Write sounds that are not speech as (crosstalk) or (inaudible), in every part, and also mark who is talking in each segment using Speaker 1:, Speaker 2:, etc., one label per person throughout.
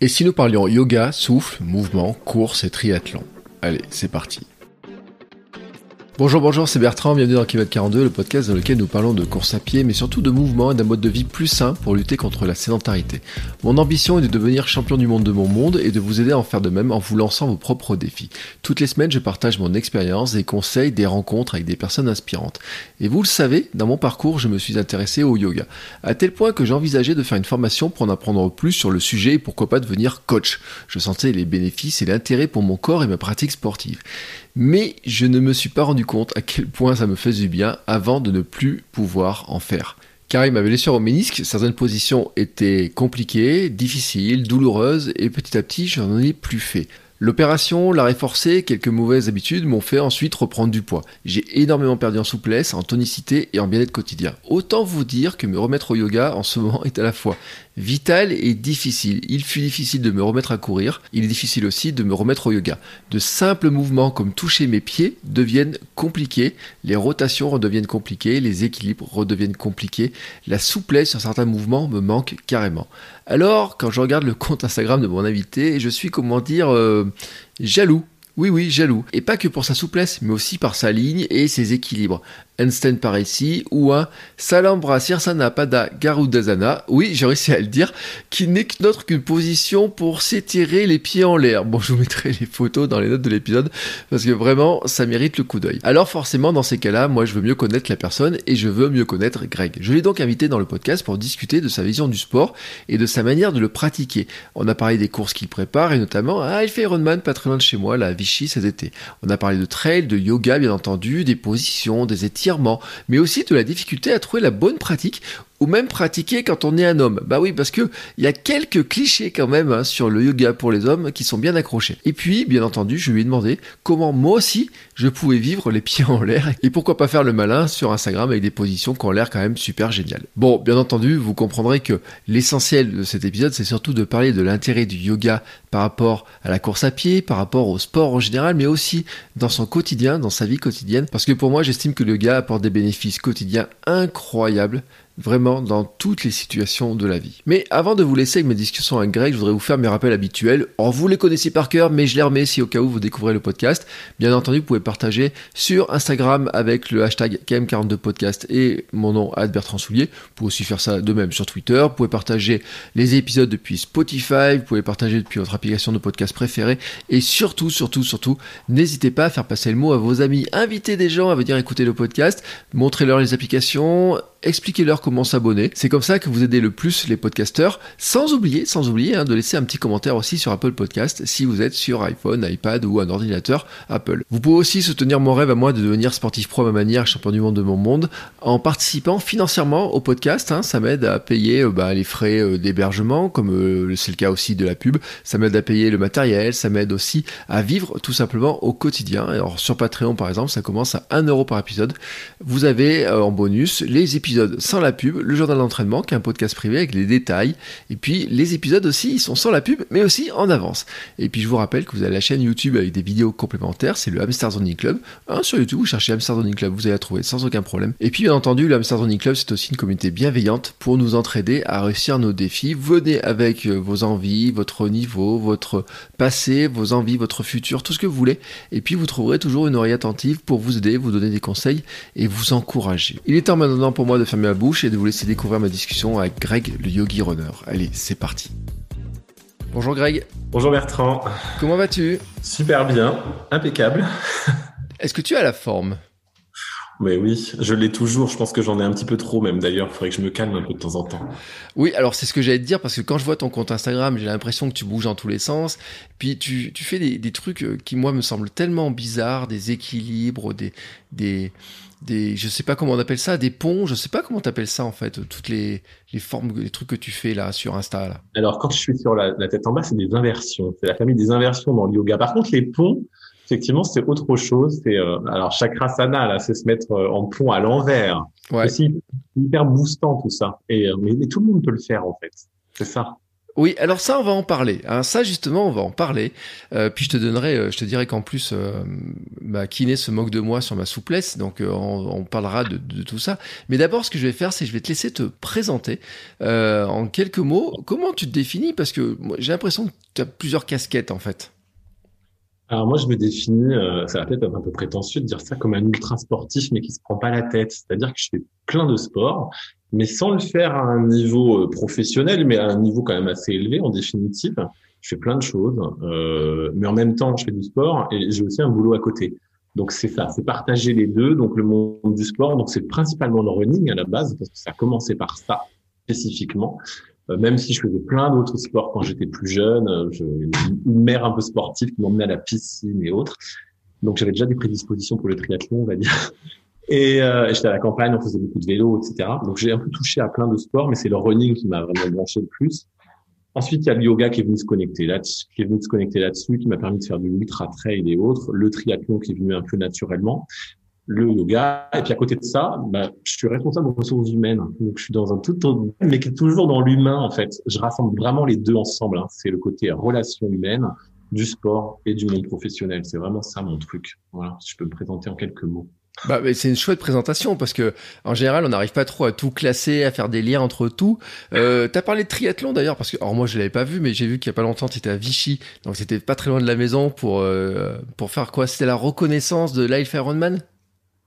Speaker 1: Et si nous parlions yoga, souffle, mouvement, course et triathlon Allez, c'est parti. Bonjour, bonjour, c'est Bertrand, bienvenue dans Kilomètre 42, le podcast dans lequel nous parlons de course à pied, mais surtout de mouvement et d'un mode de vie plus sain pour lutter contre la sédentarité. Mon ambition est de devenir champion du monde de mon monde et de vous aider à en faire de même en vous lançant vos propres défis. Toutes les semaines, je partage mon expérience, des conseils, des rencontres avec des personnes inspirantes. Et vous le savez, dans mon parcours, je me suis intéressé au yoga, à tel point que j'envisageais de faire une formation pour en apprendre plus sur le sujet et pourquoi pas devenir coach. Je sentais les bénéfices et l'intérêt pour mon corps et ma pratique sportive mais je ne me suis pas rendu compte à quel point ça me faisait du bien avant de ne plus pouvoir en faire. Car il m'avait laissé au ménisque, certaines positions étaient compliquées, difficiles, douloureuses, et petit à petit je n'en ai plus fait. L'opération, l'arrêt forcé, quelques mauvaises habitudes m'ont fait ensuite reprendre du poids. J'ai énormément perdu en souplesse, en tonicité et en bien-être quotidien. Autant vous dire que me remettre au yoga en ce moment (laughs) est à la fois vital et difficile. Il fut difficile de me remettre à courir, il est difficile aussi de me remettre au yoga. De simples mouvements comme toucher mes pieds deviennent compliqués, les rotations redeviennent compliquées, les équilibres redeviennent compliqués, la souplesse sur certains mouvements me manque carrément. Alors, quand je regarde le compte Instagram de mon invité, je suis, comment dire, euh, jaloux oui, oui, jaloux. Et pas que pour sa souplesse, mais aussi par sa ligne et ses équilibres. Einstein par ici, ou un Salambra Sirsana Pada Garudasana, oui, j'ai réussi à le dire, qui n'est que d'autre qu'une position pour s'étirer les pieds en l'air. Bon, je vous mettrai les photos dans les notes de l'épisode, parce que vraiment, ça mérite le coup d'œil. Alors forcément, dans ces cas-là, moi, je veux mieux connaître la personne et je veux mieux connaître Greg. Je l'ai donc invité dans le podcast pour discuter de sa vision du sport et de sa manière de le pratiquer. On a parlé des courses qu'il prépare et notamment, ah, il fait Ironman pas très loin de chez moi, la Vichy cet été. On a parlé de trail, de yoga, bien entendu, des positions, des étirements mais aussi de la difficulté à trouver la bonne pratique ou même pratiquer quand on est un homme. Bah oui, parce que il y a quelques clichés quand même hein, sur le yoga pour les hommes qui sont bien accrochés. Et puis, bien entendu, je lui ai demandé comment moi aussi je pouvais vivre les pieds en l'air et pourquoi pas faire le malin sur Instagram avec des positions qui ont l'air quand même super géniales. Bon, bien entendu, vous comprendrez que l'essentiel de cet épisode, c'est surtout de parler de l'intérêt du yoga par rapport à la course à pied, par rapport au sport en général, mais aussi dans son quotidien, dans sa vie quotidienne. Parce que pour moi, j'estime que le yoga apporte des bénéfices quotidiens incroyables vraiment dans toutes les situations de la vie. Mais avant de vous laisser avec mes discussions avec Greg, je voudrais vous faire mes rappels habituels. Or, vous les connaissez par cœur, mais je les remets si au cas où vous découvrez le podcast. Bien entendu, vous pouvez partager sur Instagram avec le hashtag KM42podcast et mon nom Bertrand Soulier. Vous pouvez aussi faire ça de même sur Twitter. Vous pouvez partager les épisodes depuis Spotify. Vous pouvez partager depuis votre application de podcast préférée. Et surtout, surtout, surtout, n'hésitez pas à faire passer le mot à vos amis. Invitez des gens à venir écouter le podcast. Montrez-leur les applications expliquez-leur comment s'abonner. C'est comme ça que vous aidez le plus les podcasteurs, sans oublier, sans oublier hein, de laisser un petit commentaire aussi sur Apple Podcast si vous êtes sur iPhone, iPad ou un ordinateur Apple. Vous pouvez aussi soutenir mon rêve à moi de devenir sportif pro à ma manière, champion du monde de mon monde, en participant financièrement au podcast. Hein. ça m'aide à payer euh, bah, les frais euh, d'hébergement, comme euh, c'est le cas aussi de la pub. Ça m'aide à payer le matériel, ça m'aide aussi à vivre tout simplement au quotidien. Alors sur Patreon par exemple, ça commence à 1 euro par épisode. Vous avez en bonus les épisodes sans la pub, le journal d'entraînement qui est un podcast privé avec les détails, et puis les épisodes aussi, ils sont sans la pub, mais aussi en avance. Et puis je vous rappelle que vous avez la chaîne YouTube avec des vidéos complémentaires, c'est le Hamster Zoning Club. Hein, sur YouTube, vous cherchez Hamster Zoning Club, vous allez la trouver sans aucun problème. Et puis bien entendu, le Hamster Zoning Club, c'est aussi une communauté bienveillante pour nous entraider à réussir nos défis. Venez avec euh, vos envies, votre niveau, votre passé, vos envies, votre futur, tout ce que vous voulez. Et puis vous trouverez toujours une oreille attentive pour vous aider, vous donner des conseils et vous encourager. Il est temps maintenant pour moi de fermer ma bouche et de vous laisser découvrir ma discussion avec Greg, le yogi runner. Allez, c'est parti. Bonjour Greg.
Speaker 2: Bonjour Bertrand.
Speaker 1: Comment vas-tu?
Speaker 2: Super bien, impeccable.
Speaker 1: Est-ce que tu as la forme?
Speaker 2: Mais oui, je l'ai toujours. Je pense que j'en ai un petit peu trop même d'ailleurs. Il faudrait que je me calme un peu de temps en temps.
Speaker 1: Oui, alors c'est ce que j'allais te dire parce que quand je vois ton compte Instagram, j'ai l'impression que tu bouges dans tous les sens. Puis tu, tu fais des, des, trucs euh, qui moi me semblent tellement bizarres, des équilibres, des, des, des, je sais pas comment on appelle ça, des ponts, je sais pas comment t'appelles ça en fait, toutes les, les formes, les trucs que tu fais là sur Insta là.
Speaker 2: Alors quand je suis sur la, la tête en bas, c'est des inversions, c'est la famille des inversions dans le yoga. Par contre, les ponts, effectivement, c'est autre chose. C'est euh, alors chakrasana là, c'est se mettre euh, en pont à l'envers.
Speaker 1: Ouais.
Speaker 2: C'est hyper boostant tout ça. Et euh, mais, mais tout le monde peut le faire en fait. C'est ça.
Speaker 1: Oui, alors ça, on va en parler. Hein, ça, justement, on va en parler. Euh, puis je te donnerai, euh, je te dirai qu'en plus, euh, ma kiné se moque de moi sur ma souplesse, donc euh, on, on parlera de, de tout ça. Mais d'abord, ce que je vais faire, c'est que je vais te laisser te présenter euh, en quelques mots. Comment tu te définis? Parce que j'ai l'impression que tu as plusieurs casquettes, en fait.
Speaker 2: Alors moi, je me définis, euh, ça va peut-être être un peu prétentieux de dire ça comme un ultra sportif, mais qui se prend pas la tête. C'est-à-dire que je fais plein de sports, mais sans le faire à un niveau euh, professionnel, mais à un niveau quand même assez élevé en définitive. Je fais plein de choses, euh, mais en même temps, je fais du sport et j'ai aussi un boulot à côté. Donc c'est ça, c'est partager les deux. Donc le monde du sport, donc c'est principalement le running à la base parce que ça a commencé par ça spécifiquement. Euh, même si je faisais plein d'autres sports quand j'étais plus jeune, euh, je, une mère un peu sportive qui m'emmenait à la piscine et autres. Donc j'avais déjà des prédispositions pour le triathlon, on va dire. Et euh, j'étais à la campagne, on faisait beaucoup de vélo, etc. Donc j'ai un peu touché à plein de sports, mais c'est le running qui m'a vraiment branché le plus. Ensuite, il y a le yoga qui est venu se connecter là, qui est venu se connecter là-dessus, qui m'a permis de faire du ultra trail et autres. Le triathlon qui est venu un peu naturellement. Le yoga. Et puis à côté de ça, bah, je suis responsable de ressources humaines. Donc je suis dans un tout autre, mais qui est toujours dans l'humain en fait. Je rassemble vraiment les deux ensemble. Hein. C'est le côté relation humaine, du sport et du monde professionnel. C'est vraiment ça mon truc. Voilà, si je peux me présenter en quelques mots.
Speaker 1: Bah, c'est une chouette présentation parce que en général, on n'arrive pas trop à tout classer, à faire des liens entre tout. Euh, T'as parlé de triathlon d'ailleurs parce que, alors moi je l'avais pas vu, mais j'ai vu qu'il y a pas longtemps, tu étais à Vichy, donc c'était pas très loin de la maison pour euh, pour faire quoi? C'était la reconnaissance de Life Ironman.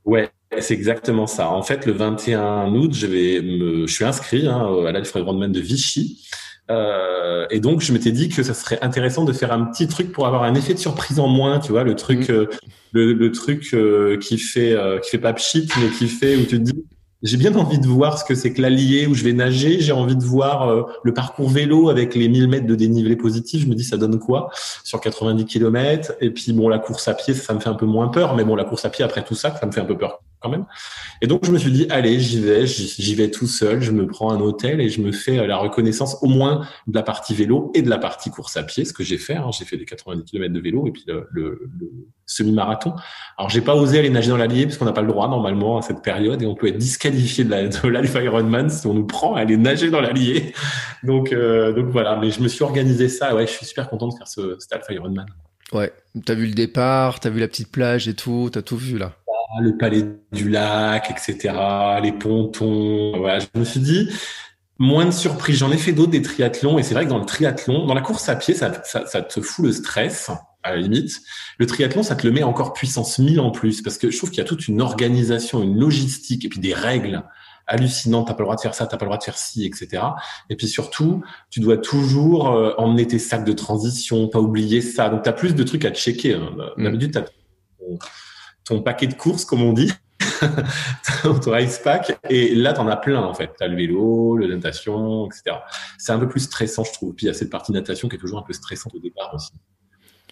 Speaker 2: Ouais, c'est exactement ça. En fait, le 21 août, je vais me, je suis inscrit hein, à l'Alfred Ironman de Vichy. Euh, et donc, je m'étais dit que ça serait intéressant de faire un petit truc pour avoir un effet de surprise en moins, tu vois, le truc,
Speaker 1: Mm.
Speaker 2: euh, le, le truc euh, qui fait, euh, qui fait pas pchit, mais qui fait où tu te dis, j'ai bien envie de voir ce que c'est que l'allier où je vais nager. J'ai envie de voir euh, le parcours vélo avec les 1000 mètres de dénivelé positif. Je me dis, ça donne quoi sur 90 km Et puis, bon, la course à pied, ça me fait un peu moins peur. Mais bon, la course à pied, après tout ça, ça me fait un peu peur quand même. Et donc, je me suis dit, allez, j'y vais, j'y vais tout seul. Je me prends un hôtel et je me fais euh, la reconnaissance au moins de la partie vélo et de la partie course à pied, ce que j'ai fait. hein. J'ai fait des 90 km de vélo et puis le, semi-marathon. Alors, j'ai pas osé aller nager dans l'Allier parce qu'on n'a pas le droit normalement à cette période et on peut être disqualifié de la- l'Alpha Ironman si on nous prend à aller nager dans l'Allier. Donc, euh, donc voilà. Mais je me suis organisé ça. Ouais, je suis super content de faire ce, cet Alpha Ironman.
Speaker 1: Ouais. T'as vu le départ, t'as vu la petite plage et tout, t'as tout vu là.
Speaker 2: Le palais du lac, etc., les pontons. Voilà, je me suis dit, moins de surprises. J'en ai fait d'autres des triathlons, et c'est vrai que dans le triathlon, dans la course à pied, ça, te fout le stress, à la limite. Le triathlon, ça te le met encore puissance 1000 en plus, parce que je trouve qu'il y a toute une organisation, une logistique, et puis des règles hallucinantes. T'as pas le droit de faire ça, t'as pas le droit de faire ci, etc. Et puis surtout, tu dois toujours euh, emmener tes sacs de transition, pas oublier ça. Donc t'as plus de trucs à checker. Hein. Ton, paquet de courses, comme on dit, (laughs) ton ice pack, et là, t'en as plein, en fait. T'as le vélo, la natation, etc. C'est un peu plus stressant, je trouve. Puis il y a cette partie natation qui est toujours un peu stressante au départ aussi.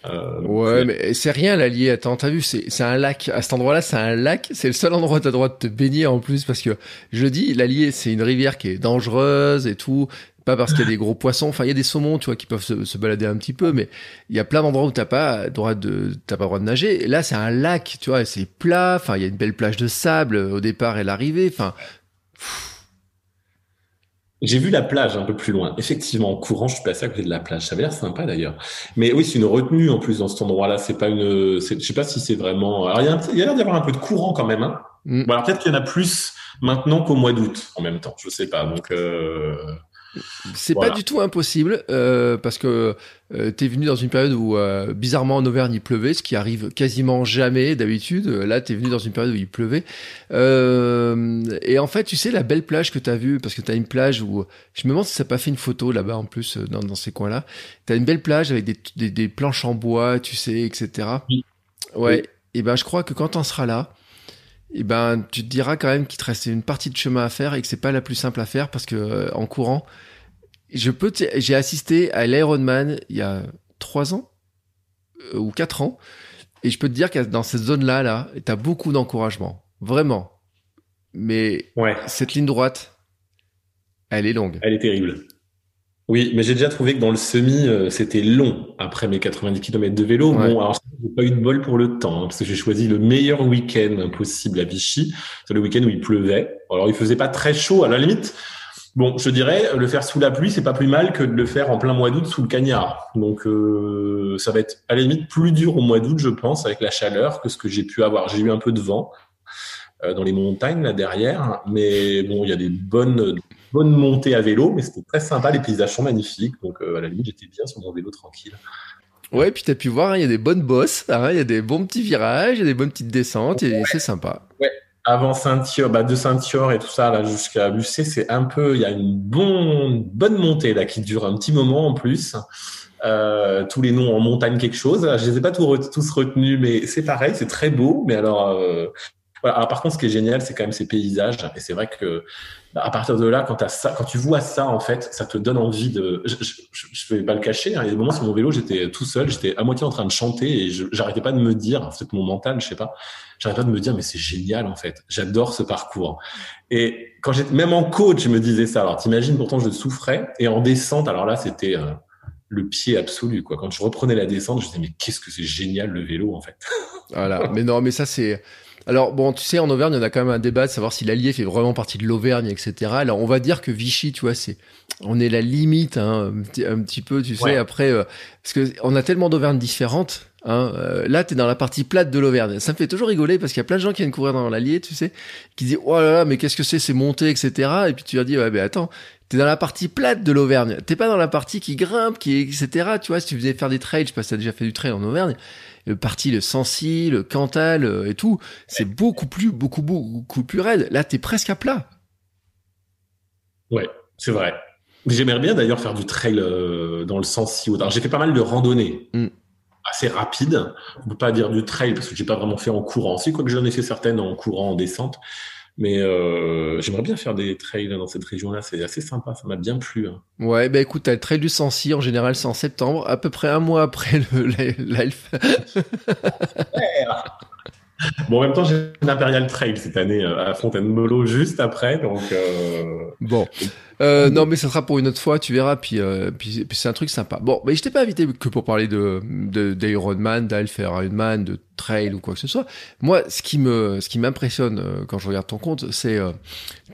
Speaker 2: Euh,
Speaker 1: Ouais, mais c'est rien l'allier. Attends, t'as vu, c'est c'est un lac. À cet endroit-là, c'est un lac. C'est le seul endroit où t'as le droit de te baigner en plus parce que je le dis, l'allier, c'est une rivière qui est dangereuse et tout. Pas parce qu'il y a des gros poissons. Enfin, il y a des saumons, tu vois, qui peuvent se, se balader un petit peu, mais il y a plein d'endroits où t'as pas droit de, t'as pas droit de nager. Et là, c'est un lac, tu vois, c'est plat. Enfin, il y a une belle plage de sable au départ et l'arrivée. Enfin,
Speaker 2: J'ai vu la plage un peu plus loin. Effectivement, en courant, je suis passé à côté de la plage. Ça avait l'air sympa d'ailleurs. Mais oui, c'est une retenue en plus dans cet endroit-là. C'est pas une. Je sais pas si c'est vraiment. Alors il y a, un l'air d'y avoir un peu de courant quand même. Hein.
Speaker 1: Mm.
Speaker 2: Bon, alors peut-être qu'il y en a plus maintenant qu'au mois d'août en même temps. Je sais pas. Donc euh...
Speaker 1: C'est
Speaker 2: Voilà.
Speaker 1: pas du tout impossible euh, parce que euh, t'es venu dans une période où euh, bizarrement en Auvergne il pleuvait, ce qui arrive quasiment jamais d'habitude. Là t'es venu dans une période où il pleuvait Euh, et en fait tu sais la belle plage que t'as vue parce que t'as une plage où je me demande si ça n'a pas fait une photo là-bas en plus euh, dans, dans ces coins-là. T'as une belle plage avec des, des, des planches en bois, tu sais, etc.
Speaker 2: Oui.
Speaker 1: Ouais. Et ben je crois que quand on sera là. Et ben, tu te diras quand même qu'il te reste une partie de chemin à faire et que c'est pas la plus simple à faire parce que euh, en courant, je peux, j'ai assisté à l'Ironman il y a trois ans euh, ou quatre ans, et je peux te dire que dans cette zone-là, là, t'as beaucoup d'encouragement, vraiment. Mais cette ligne droite, elle est longue.
Speaker 2: Elle est terrible. Oui, mais j'ai déjà trouvé que dans le semi, euh, c'était long après mes 90 km de vélo. Bon, alors j'ai pas eu de bol pour le temps, hein, parce que j'ai choisi le meilleur week-end possible à Vichy. C'est le week-end où il pleuvait. Alors il faisait pas très chaud, à la limite. Bon, je dirais, le faire sous la pluie, c'est pas plus mal que de le faire en plein mois d'août sous le cagnard. Donc, euh, ça va être à la limite plus dur au mois d'août, je pense, avec la chaleur que ce que j'ai pu avoir. J'ai eu un peu de vent euh, dans les montagnes là derrière, mais bon, il y a des bonnes bonne montée à vélo, mais c'était très sympa. Les paysages sont magnifiques. Donc, euh, à la limite, j'étais bien sur mon vélo tranquille.
Speaker 1: Ouais, puis tu as pu voir, hein, il y a des bonnes bosses, hein, il y a des bons petits virages, il y a des bonnes petites descentes, et c'est sympa.
Speaker 2: Ouais. Avant Saint-Thior, bah de Saint-Thior et tout ça, là, jusqu'à Lucé, c'est un peu, il y a une bonne, bonne montée, là, qui dure un petit moment en plus. Euh, tous les noms en montagne quelque chose. Je les ai pas tous, tous retenus, mais c'est pareil, c'est très beau. Mais alors, euh, voilà. alors, par contre, ce qui est génial, c'est quand même ces paysages. Et c'est vrai que à partir de là, quand, tu vois ça, en fait, ça te donne envie de. Je, je, vais pas le cacher. Hein, il y a des moments sur mon vélo, j'étais tout seul, j'étais à moitié en train de chanter et j'arrêtais pas de me dire, c'est mon mental, je sais pas, j'arrêtais pas de me dire, mais c'est génial en fait. J'adore ce parcours. Et quand j'étais même en coach, je me disais ça. Alors t'imagines, pourtant je souffrais et en descente, alors là, c'était euh, le pied absolu quoi. Quand je reprenais la descente, je disais mais qu'est-ce que c'est génial le vélo en fait.
Speaker 1: Voilà. mais non, mais ça c'est alors bon, tu sais, en Auvergne, on a quand même un débat de savoir si l'Allier fait vraiment partie de l'Auvergne, etc. Alors on va dire que Vichy, tu vois, c'est, on est la limite, hein, un, petit peu, tu sais. Après, euh, parce que on a tellement d'Auvergne différentes. Hein, euh, là, t'es dans la partie plate de l'Auvergne. Ça me fait toujours rigoler parce qu'il y a plein de gens qui viennent courir dans l'Allier, tu sais, qui disent oh là là, mais qu'est-ce que c'est, c'est monté, etc. Et puis tu leur dis ouais, mais attends, t'es dans la partie plate de l'Auvergne. T'es pas dans la partie qui grimpe, qui etc. Tu vois, si tu faisais faire des trails, je sais pas si t'as déjà fait du trail en Auvergne le parti, le Sancy, le Cantal euh, et tout, c'est beaucoup plus, beaucoup, beaucoup plus raide. Là, t'es presque à plat.
Speaker 2: Ouais, c'est vrai. J'aimerais bien d'ailleurs faire du trail euh, dans le Sancy. Alors, j'ai fait pas mal de randonnées. Mm. Assez rapide. On peut pas dire du trail parce que j'ai pas vraiment fait en courant. Si, quoi que j'en ai fait certaines en courant, en descente. Mais euh, j'aimerais bien faire des trails dans cette région-là. C'est assez sympa. Ça m'a bien plu. Hein.
Speaker 1: Ouais, bah écoute, t'as le trail du Sancy. En général, c'est en septembre, à peu près un mois après le (laughs) l'Elf. (laughs)
Speaker 2: bon, en même temps, j'ai l'Imperial Trail cette année euh, à Fontainebleau juste après. Donc, euh...
Speaker 1: bon. Euh, non, mais ça sera pour une autre fois, tu verras. Puis, euh, puis, puis c'est un truc sympa. Bon, mais je t'ai pas invité que pour parler de d'Ironman, d'Alpha Ironman, de trail ou quoi que ce soit. Moi, ce qui me, ce qui m'impressionne euh, quand je regarde ton compte, c'est euh,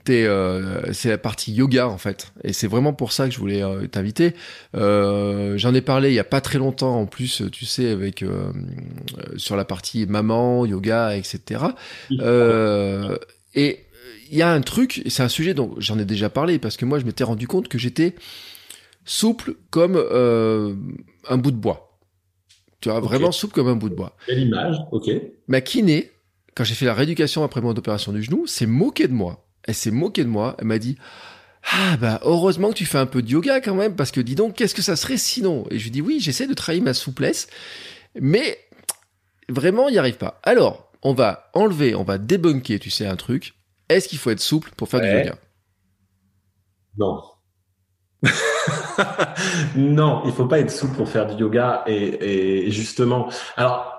Speaker 1: euh, c'est la partie yoga en fait. Et c'est vraiment pour ça que je voulais euh, t'inviter. J'en ai parlé il y a pas très longtemps en plus, tu sais, avec sur la partie maman, yoga, etc. et il y a un truc, et c'est un sujet dont j'en ai déjà parlé, parce que moi je m'étais rendu compte que j'étais souple comme euh, un bout de bois. Tu vois, vraiment souple comme un bout de bois.
Speaker 2: Quelle image, ok.
Speaker 1: Ma kiné, quand j'ai fait la rééducation après mon opération du genou, s'est moquée de moi. Elle s'est moquée de moi. Elle m'a dit, ah bah heureusement que tu fais un peu de yoga quand même, parce que dis donc, qu'est-ce que ça serait sinon? Et je lui dis, oui, j'essaie de travailler ma souplesse, mais vraiment, il n'y arrive pas. Alors, on va enlever, on va débunker, tu sais, un truc. Est-ce qu'il faut être souple pour faire du yoga?
Speaker 2: Non. (laughs) non, il faut pas être souple pour faire du yoga. Et, justement, alors,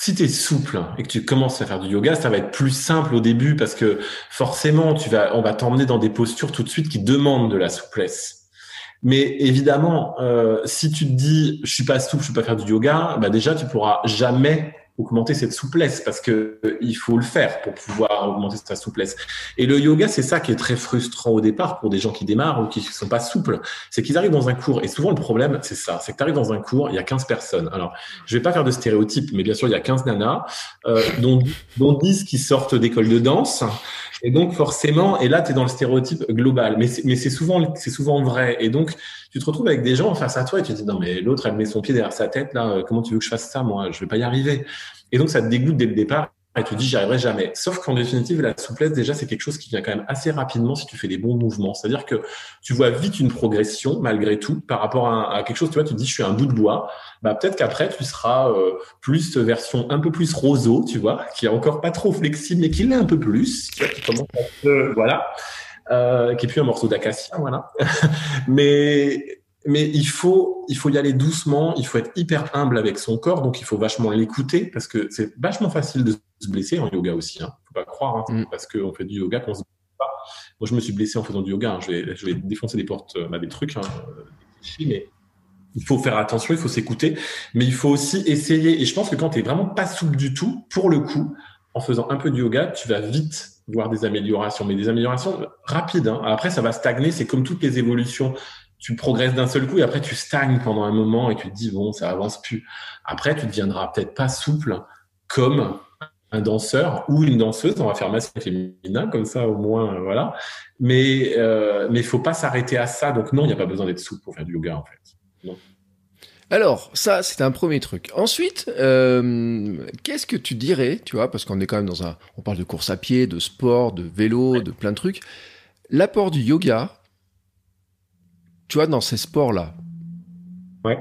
Speaker 2: si tu es souple et que tu commences à faire du yoga, ça va être plus simple au début parce que forcément, tu vas, on va t'emmener dans des postures tout de suite qui demandent de la souplesse. Mais évidemment, euh, si tu te dis je suis pas souple, je peux pas faire du yoga, bah déjà tu pourras jamais augmenter cette souplesse parce que euh, il faut le faire pour pouvoir augmenter sa souplesse. Et le yoga, c'est ça qui est très frustrant au départ pour des gens qui démarrent ou qui ne sont pas souples, c'est qu'ils arrivent dans un cours et souvent le problème, c'est ça, c'est que tu arrives dans un cours, il y a 15 personnes. Alors, je vais pas faire de stéréotypes, mais bien sûr, il y a 15 nanas euh, dont, dont 10 qui sortent d'école de danse et donc forcément, et là, tu es dans le stéréotype global, mais c'est souvent, souvent vrai. Et donc, tu te retrouves avec des gens face à toi et tu te dis non mais l'autre elle met son pied derrière sa tête là, euh, comment tu veux que je fasse ça moi? Je vais pas y arriver. Et donc ça te dégoûte dès le départ et tu te dis j'y arriverai jamais. Sauf qu'en définitive la souplesse déjà c'est quelque chose qui vient quand même assez rapidement si tu fais des bons mouvements. C'est-à-dire que tu vois vite une progression malgré tout par rapport à, quelque chose. Tu vois, tu te dis je suis un bout de bois. Bah peut-être qu'après tu seras euh, plus version un peu plus roseau, tu vois, qui est encore pas trop flexible mais qui l'est un peu plus. Vois, qui commence à voilà. Euh, qui est plus un morceau d'acacia, voilà. (laughs) Mais mais il faut, il faut y aller doucement, il faut être hyper humble avec son corps, donc il faut vachement l'écouter parce que c'est vachement facile de se blesser en yoga aussi. Hein. Faut pas croire, hein, mm. parce qu'on fait du yoga qu'on se blesse pas. Moi, je me suis blessé en faisant du yoga. Hein. Je, vais, je vais défoncer des portes, euh, bah, des trucs, hein, mais il faut faire attention, il faut s'écouter, mais il faut aussi essayer. Et je pense que quand tu es vraiment pas souple du tout, pour le coup, en faisant un peu de yoga, tu vas vite voir des améliorations, mais des améliorations rapides. Hein. Après, ça va stagner. C'est comme toutes les évolutions. Tu progresses d'un seul coup et après tu stagnes pendant un moment et tu te dis bon, ça avance plus. Après, tu deviendras peut-être pas souple comme un danseur ou une danseuse. On va faire masculin féminin comme ça au moins, voilà. Mais euh, mais faut pas s'arrêter à ça. Donc non, il n'y a pas besoin d'être souple pour faire du yoga en fait. Non.
Speaker 1: Alors, ça, c'est un premier truc. Ensuite, euh, qu'est-ce que tu dirais, tu vois, parce qu'on est quand même dans un, on parle de course à pied, de sport, de vélo, de plein de trucs. L'apport du yoga, tu vois, dans ces sports-là.
Speaker 2: Ouais.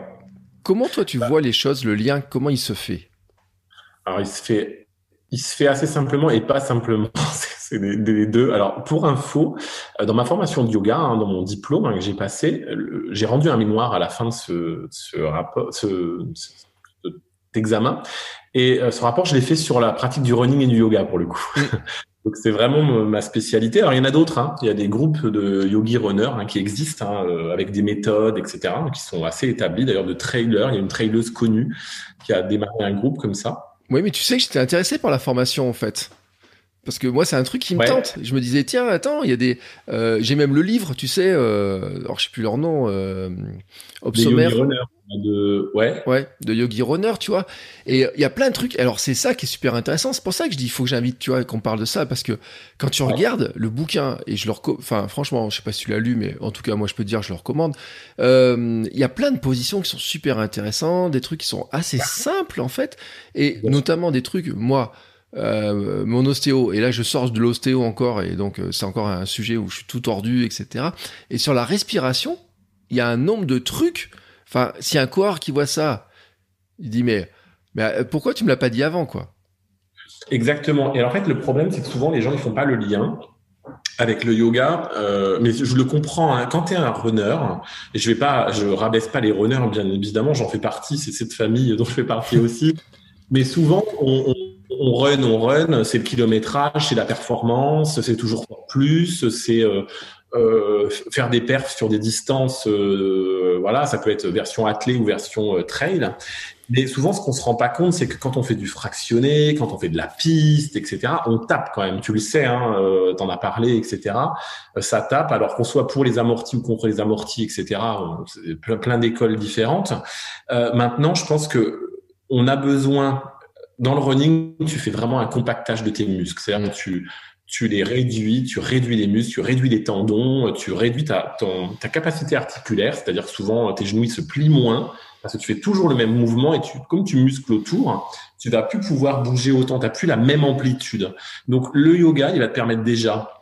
Speaker 1: Comment toi tu bah. vois les choses, le lien, comment il se fait?
Speaker 2: Alors, il se fait, il se fait assez simplement et pas simplement. (laughs) C'est des, deux. Alors, pour info, euh, dans ma formation de yoga, hein, dans mon diplôme hein, que j'ai passé, j'ai rendu un mémoire à la fin de ce, ce rapport, ce, cet examen. Et euh, ce rapport, je l'ai fait sur la pratique du running et du yoga pour le coup. (laughs) Donc c'est vraiment ma spécialité. Alors il y en a d'autres. Hein. Il y a des groupes de yogi runners hein, qui existent hein, euh, avec des méthodes, etc., qui sont assez établis. D'ailleurs de trailers, il y a une traileuse connue qui a démarré un groupe comme ça.
Speaker 1: Oui, mais tu sais que j'étais intéressé par la formation en fait. Parce que moi, c'est un truc qui me tente. Je me disais, tiens, attends, il y a des. Euh, j'ai même le livre, tu sais. Euh, alors, je sais plus leur nom. Euh,
Speaker 2: Yogi De ouais.
Speaker 1: Ouais, de Yogi Runner, tu vois. Et il y a plein de trucs. Alors, c'est ça qui est super intéressant. C'est pour ça que je dis, il faut que j'invite, tu vois, qu'on parle de ça, parce que quand tu regardes le bouquin et je le enfin, franchement, je sais pas si tu l'as lu, mais en tout cas, moi, je peux te dire, je le recommande. Euh, il y a plein de positions qui sont super intéressantes, des trucs qui sont assez simples en fait, et notamment des trucs, moi. Euh, mon ostéo, et là je sors de l'ostéo encore, et donc euh, c'est encore un sujet où je suis tout tordu, etc. Et sur la respiration, il y a un nombre de trucs. Enfin, si un coureur qui voit ça, il dit mais, mais euh, pourquoi tu me l'as pas dit avant, quoi?
Speaker 2: Exactement. Et en fait, le problème, c'est que souvent les gens ne font pas le lien avec le yoga, euh, mais je le comprends. Hein. Quand tu es un runner, et je vais pas, je rabaisse pas les runners, bien évidemment, j'en fais partie. C'est cette famille dont je fais partie (laughs) aussi. Mais souvent, on, on on run, on run, c'est le kilométrage, c'est la performance, c'est toujours plus, c'est euh, euh, faire des perfs sur des distances, euh, voilà, ça peut être version athlée ou version trail. Mais souvent, ce qu'on se rend pas compte, c'est que quand on fait du fractionné, quand on fait de la piste, etc., on tape quand même. Tu le sais, hein, euh, t'en as parlé, etc. ça tape, alors qu'on soit pour les amortis ou contre les amortis, etc. plein, plein d'écoles différentes. maintenant, je pense que on a besoin dans le running, tu fais vraiment un compactage de tes muscles. C'est-à-dire que tu, tu les réduis, tu réduis les muscles, tu réduis les tendons, tu réduis ta, capacité articulaire, c'est-à-dire souvent tes genoux ils se plient moins parce que tu fais toujours le même mouvement et tu, comme tu muscles autour, tu vas plus pouvoir bouger autant, tu n'as plus la même amplitude. Donc le yoga, il va te permettre déjà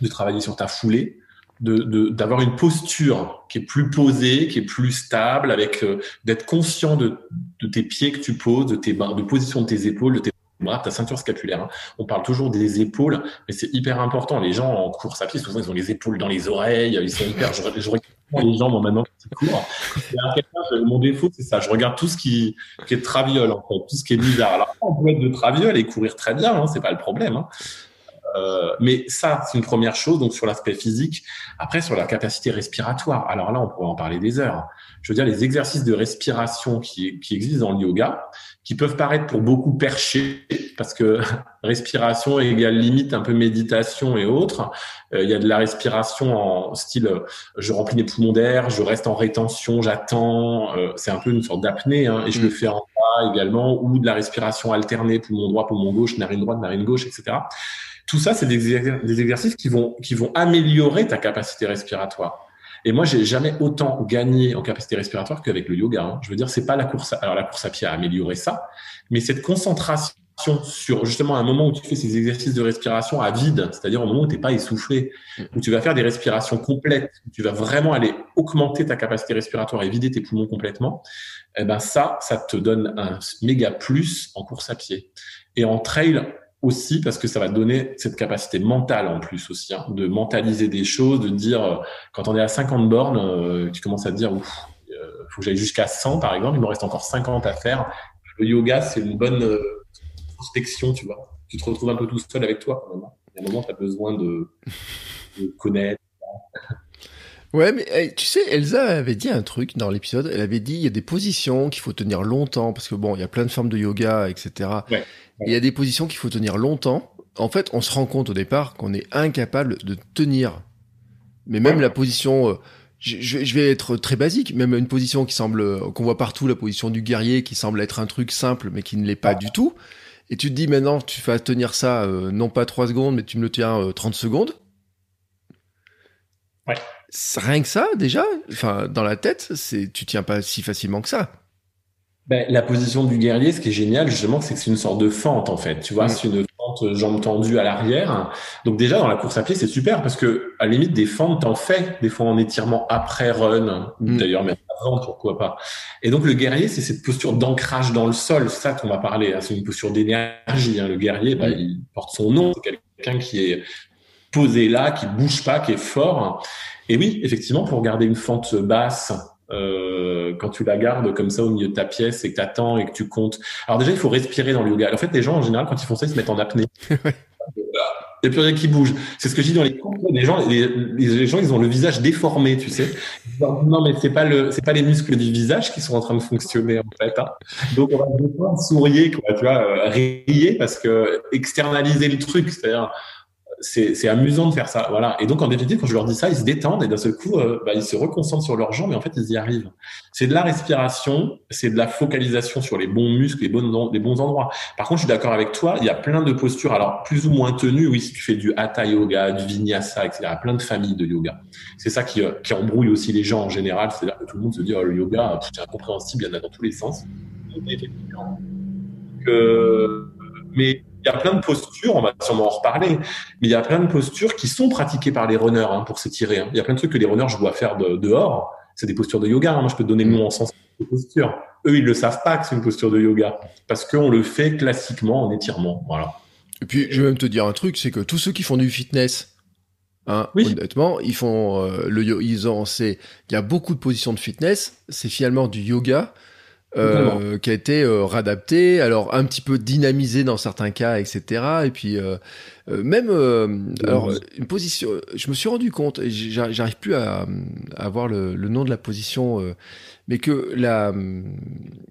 Speaker 2: de travailler sur ta foulée, de d'avoir une posture qui est plus posée, qui est plus stable, avec euh, d'être conscient de, de, tes pieds que tu poses, de tes de position de tes épaules, de tes ta ceinture scapulaire. Hein. On parle toujours des épaules, mais c'est hyper important. Les gens en course à pied, souvent, ils ont les épaules dans les oreilles, ils sont hyper. je, regarde les moi maintenant qui courent. Mon défaut, c'est ça. Je regarde tout ce qui, qui est traviole, en fait, tout ce qui est bizarre. Alors, on peut être de traviole et courir très bien, hein, c'est pas le problème. Hein. Euh, mais ça, c'est une première chose, donc sur l'aspect physique. Après, sur la capacité respiratoire, alors là, on pourrait en parler des heures. Je veux dire, les exercices de respiration qui, qui existent dans le yoga, qui peuvent paraître pour beaucoup perchés, parce que (laughs) respiration égale limite un peu méditation et autres. Euh, il y a de la respiration en style, euh, je remplis mes poumons d'air, je reste en rétention, j'attends. c'est un peu une sorte d'apnée, hein, et je le mm. fais en bas également, ou de la respiration alternée, poumon droit, poumon gauche, narine droite, narine gauche, etc. Tout ça, c'est des, exercices qui vont, qui vont améliorer ta capacité respiratoire. Et moi, j'ai jamais autant gagné en capacité respiratoire qu'avec le yoga. Hein. Je veux dire, c'est pas la course. À, alors la course à pied a amélioré ça, mais cette concentration sur justement un moment où tu fais ces exercices de respiration à vide, c'est-à-dire au moment où tu n'es pas essoufflé, où tu vas faire des respirations complètes, où tu vas vraiment aller augmenter ta capacité respiratoire et vider tes poumons complètement, eh ben ça, ça te donne un méga plus en course à pied. Et en trail, aussi parce que ça va donner cette capacité mentale en plus aussi, hein, de mentaliser des choses, de dire, euh, quand on est à 50 bornes, euh, tu commences à dire, ouf, euh, faut que j'aille jusqu'à 100 par exemple, il me reste encore 50 à faire. Le yoga, c'est une bonne prospection, tu vois. Tu te retrouves un peu tout seul avec toi. A un moment, tu as besoin de, de connaître.
Speaker 1: Ouais, mais tu sais, Elsa avait dit un truc dans l'épisode. Elle avait dit il y a des positions qu'il faut tenir longtemps parce que bon, il y a plein de formes de yoga, etc.
Speaker 2: Ouais.
Speaker 1: Il y a des positions qu'il faut tenir longtemps. En fait, on se rend compte au départ qu'on est incapable de tenir. Mais même la position, euh, je, je, vais être très basique, même une position qui semble, qu'on voit partout, la position du guerrier, qui semble être un truc simple, mais qui ne l'est pas du tout. Et tu te dis maintenant, tu vas tenir ça, euh, non pas 3 secondes, mais tu me le tiens euh, 30 secondes.
Speaker 2: Ouais.
Speaker 1: Rien que ça, déjà, enfin, dans la tête, c'est, tu tiens pas si facilement que ça.
Speaker 2: Ben, la position du guerrier, ce qui est génial, justement, c'est que c'est une sorte de fente, en fait. Tu vois,
Speaker 1: Mm.
Speaker 2: c'est une fente jambes tendues à l'arrière. Donc déjà, dans la course à pied, c'est super parce que, à la limite, des fentes, t'en fais, des fois en étirement après run, ou
Speaker 1: Mm.
Speaker 2: d'ailleurs même avant, pourquoi pas. Et donc, le guerrier, c'est cette posture d'ancrage dans le sol. C'est ça qu'on va parler. hein. C'est une posture d'énergie. hein. Le guerrier, ben,
Speaker 1: Mm.
Speaker 2: il porte son nom. C'est quelqu'un qui est posé là, qui bouge pas, qui est fort. Et oui, effectivement, pour garder une fente basse, euh, quand tu la gardes comme ça au milieu de ta pièce et que tu attends et que tu comptes. Alors déjà, il faut respirer dans le yoga. En fait, les gens, en général, quand ils font ça, ils se mettent en apnée. (laughs) Il n'y a plus rien qui bouge. C'est ce que je dis dans les cours. Les gens, les, les gens, ils ont le visage déformé, tu sais. Non, mais c'est pas le, c'est pas les muscles du visage qui sont en train de fonctionner en fait. Hein. Donc on va devoir sourire, quoi, tu vois, euh, rier parce que externaliser le truc, c'est-à-dire c'est, amusant de faire ça, voilà. Et donc en définitive, quand je leur dis ça, ils se détendent et d'un seul coup, euh, bah, ils se reconcentrent sur leurs jambes et en fait, ils y arrivent. C'est de la respiration, c'est de la focalisation sur les bons muscles, les bons, les bons endroits. Par contre, je suis d'accord avec toi, il y a plein de postures, alors plus ou moins tenues. Oui, si tu fais du hatha yoga, du vinyasa, etc. Il y a plein de familles de yoga. C'est ça qui, euh, qui embrouille aussi les gens en général. C'est-à-dire que tout le monde se dit, oh, le yoga, pff, c'est incompréhensible, il y en a dans tous les sens. Que, mais il y a plein de postures, on va sûrement en reparler, mais il y a plein de postures qui sont pratiquées par les runners hein, pour s'étirer. Hein. Il y a plein de trucs que les runners, je vois faire de, dehors. C'est des postures de yoga. Hein. Moi, je peux te donner le nom en sens de posture. Eux, ils le savent pas que c'est une posture de yoga parce qu'on le fait classiquement en étirement. Voilà.
Speaker 1: Et puis, je vais même te dire un truc, c'est que tous ceux qui font du fitness, hein,
Speaker 2: Oui.
Speaker 1: honnêtement, ils font euh, le ils ont, c'est, il y a beaucoup de positions de fitness. C'est finalement du yoga euh, qui a été euh, réadapté, alors un petit peu dynamisé dans certains cas, etc. Et puis euh, euh, même, euh, alors une position, je me suis rendu compte, j'arrive plus à, à avoir le, le nom de la position, euh, mais que la, hum,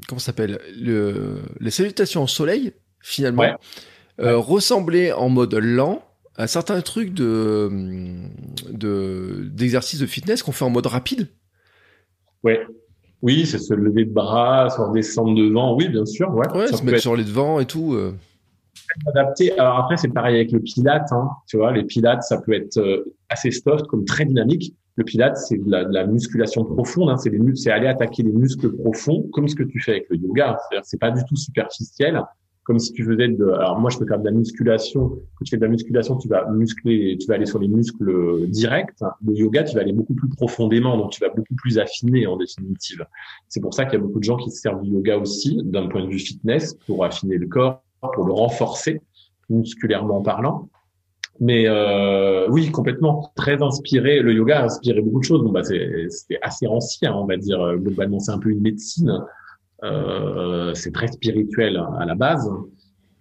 Speaker 1: comment ça s'appelle, le, la salutation au soleil, finalement,
Speaker 2: Ouais.
Speaker 1: euh, ressemblait en mode lent à certains trucs de, hum, de d'exercices de fitness qu'on fait en mode rapide.
Speaker 2: Ouais. Oui, c'est se lever de bras, se redescendre devant. Oui, bien sûr. Ouais.
Speaker 1: Ouais, se mettre
Speaker 2: être
Speaker 1: sur les devants et tout. euh.
Speaker 2: adapté. Alors après, c'est pareil avec le pilate. Hein. Tu vois, les pilates, ça peut être euh, assez soft, comme très dynamique. Le pilate, c'est de la, de la musculation profonde. Hein. C'est les mus- c'est aller attaquer les muscles profonds, comme ce que tu fais avec le yoga. C'est-à-dire, c'est pas du tout superficiel, comme si tu faisais de. Alors moi, je peux faire de la musculation. Quand tu fais de la musculation, tu vas muscler, tu vas aller sur les muscles directs. Le yoga, tu vas aller beaucoup plus profondément, donc tu vas beaucoup plus affiner en définitive. C'est pour ça qu'il y a beaucoup de gens qui se servent du yoga aussi, d'un point de vue fitness, pour affiner le corps, pour le renforcer musculairement parlant. Mais euh, oui, complètement. Très inspiré. Le yoga a inspiré beaucoup de choses. Bon, bah, c'est assez ancien, on va dire. Globalement, c'est un peu une médecine. Euh, c'est très spirituel à la base.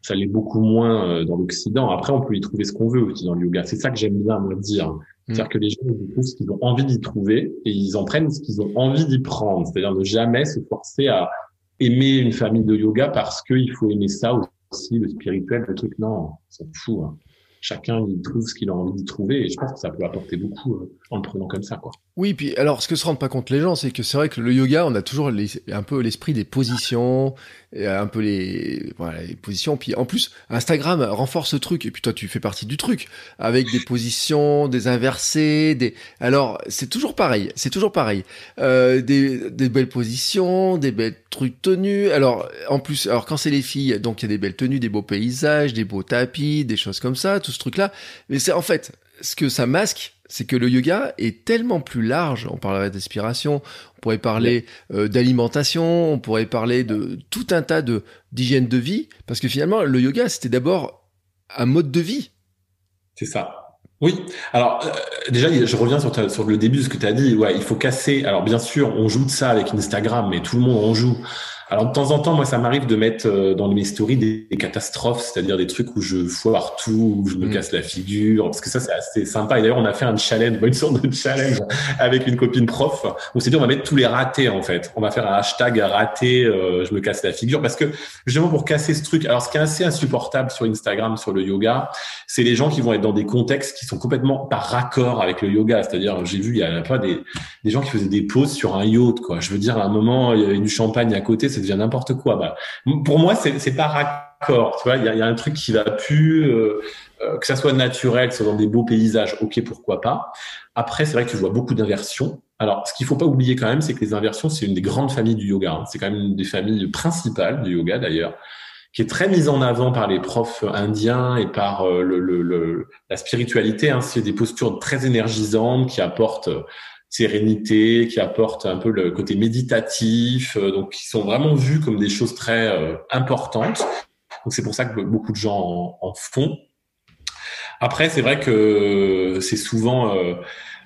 Speaker 2: Ça l'est beaucoup moins euh, dans l'Occident. Après, on peut y trouver ce qu'on veut aussi dans le yoga. C'est ça que j'aime bien, moi, dire. C'est-à-dire que les gens ils trouvent ce qu'ils ont envie d'y trouver et ils en prennent ce qu'ils ont envie d'y prendre. C'est-à-dire ne jamais se forcer à aimer une famille de yoga parce qu'il faut aimer ça aussi, le spirituel, le truc. Non, on s'en fout. hein. Chacun il trouve ce qu'il a envie d'y trouver et je pense que ça peut apporter beaucoup euh, en le prenant comme ça, quoi.
Speaker 1: Oui, puis alors ce que se rendent pas compte les gens, c'est que c'est vrai que le yoga, on a toujours un peu l'esprit des positions, et un peu les voilà les positions. Puis en plus, Instagram renforce ce truc. Et puis toi, tu fais partie du truc avec des positions, des inversés, des. Alors c'est toujours pareil. C'est toujours pareil. Euh, des, des belles positions, des belles trucs tenus. Alors en plus, alors quand c'est les filles, donc il y a des belles tenues, des beaux paysages, des beaux tapis, des choses comme ça, tout ce truc-là. Mais c'est en fait ce que ça masque, c'est que le yoga est tellement plus large. On parlerait d'inspiration, on pourrait parler euh, d'alimentation, on pourrait parler de tout un tas de d'hygiène de vie, parce que finalement le yoga c'était d'abord un mode de vie.
Speaker 2: C'est ça. Oui. Alors euh, déjà, je reviens sur, sur le début de ce que tu as dit. Ouais, il faut casser. Alors bien sûr, on joue de ça avec Instagram, mais tout le monde en joue. Alors de temps en temps, moi, ça m'arrive de mettre euh, dans mes stories des, catastrophes, c'est-à-dire des trucs où je foire tout, où je me mm. casse la figure, parce que ça, c'est assez sympa. Et d'ailleurs, on a fait un challenge, (laughs) une sorte de challenge avec une copine prof. On s'est dit, on va mettre tous les ratés en fait. On va faire un hashtag raté, euh, je me casse la figure, parce que justement pour casser ce truc. Alors, ce qui est assez insupportable sur Instagram, sur le yoga, c'est les gens qui vont être dans des contextes qui sont complètement par raccord avec le yoga. C'est-à-dire, j'ai vu il y a pas des, des gens qui faisaient des pauses sur un yacht, quoi. Je veux dire, à un moment, il y avait du champagne à côté ça devient n'importe quoi. Bah, pour moi, c'est, c'est pas raccord. Tu vois, il y a, un truc qui va plus, euh, euh, que ça soit naturel, que ce soit dans des beaux paysages. Ok, pourquoi pas. Après, c'est vrai que tu vois beaucoup d'inversions. Alors, ce qu'il faut pas oublier quand même, c'est que les inversions, c'est une des grandes familles du yoga. Hein. C'est quand même une des familles principales du yoga d'ailleurs qui est très mise en avant par les profs indiens et par euh, la spiritualité. Hein. C'est des postures très énergisantes qui apportent sérénité, qui apporte un peu le côté méditatif, euh, donc qui sont vraiment vus comme des choses très euh, importantes. Donc c'est pour ça que beaucoup de gens en, font. Après, c'est vrai que c'est souvent, euh,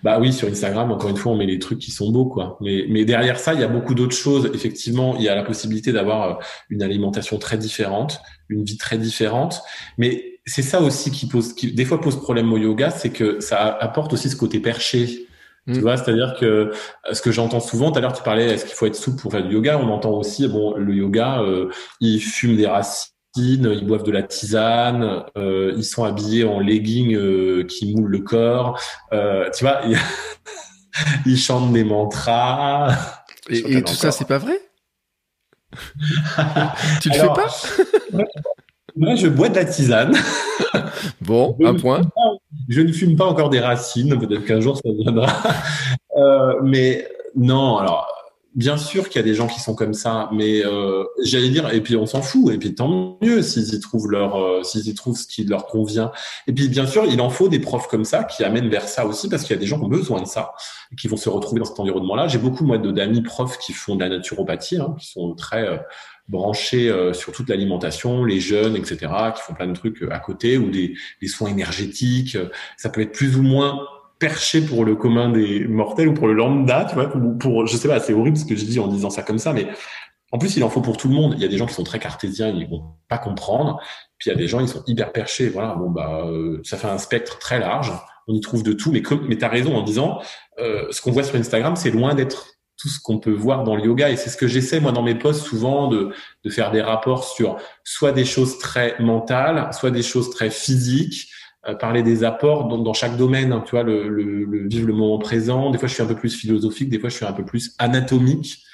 Speaker 2: bah oui, sur Instagram, encore une fois, on met les trucs qui sont beaux, quoi. Mais, mais derrière ça, il y a beaucoup d'autres choses. Effectivement, il y a la possibilité d'avoir une alimentation très différente, une vie très différente. Mais c'est ça aussi qui pose, qui des fois pose problème au yoga, c'est que ça apporte aussi ce côté perché. Tu mm. vois, c'est-à-dire que euh, ce que j'entends souvent, tout à l'heure tu parlais, est-ce qu'il faut être souple pour faire du yoga? On entend aussi, bon, le yoga, euh, ils fument des racines, ils boivent de la tisane, euh, ils sont habillés en leggings euh, qui moulent le corps. Tu vois, (laughs) ils chantent des mantras.
Speaker 1: Et, tout ça, c'est pas vrai? (laughs) Tu le fais pas? (laughs)
Speaker 2: Moi, je bois de la tisane.
Speaker 1: Bon, un point.
Speaker 2: Je ne fume pas encore des racines. Peut-être qu'un jour ça viendra. (laughs) Euh, mais non, alors bien sûr qu'il y a des gens qui sont comme ça, mais euh, j'allais dire, et puis on s'en fout, et puis tant mieux s'ils y trouvent euh, y trouvent ce qui leur convient. Et puis bien sûr, il en faut des profs comme ça qui amènent vers ça aussi, parce qu'il y a des gens qui ont besoin de ça, qui vont se retrouver dans cet environnement-là. J'ai beaucoup moi d'amis profs qui font de la naturopathie, hein, qui sont très branchés euh, sur toute l'alimentation, les jeunes, etc., qui font plein de trucs à côté, ou des, des soins énergétiques. Ça peut être plus ou moins perché pour le commun des mortels ou pour le lambda, tu vois, pour, je sais pas, c'est horrible ce que je dis en disant ça comme ça, mais en plus, il en faut pour tout le monde. Il y a des gens qui sont très cartésiens, ils vont pas comprendre. Puis il y a des gens, ils sont hyper perchés. Voilà, bon bah, euh, ça fait un spectre très large. On y trouve de tout. Mais comme, mais t'as raison en disant, euh, ce qu'on voit sur Instagram, c'est loin d'être tout ce qu'on peut voir dans le yoga. Et c'est ce que j'essaie moi dans mes posts souvent de, de faire des rapports sur soit des choses très mentales, soit des choses très physiques euh, parler des apports dans, dans, chaque domaine, hein, tu vois, le, le, le, vivre le moment présent. Des fois, je suis un peu plus philosophique, des fois, je suis un peu plus anatomique.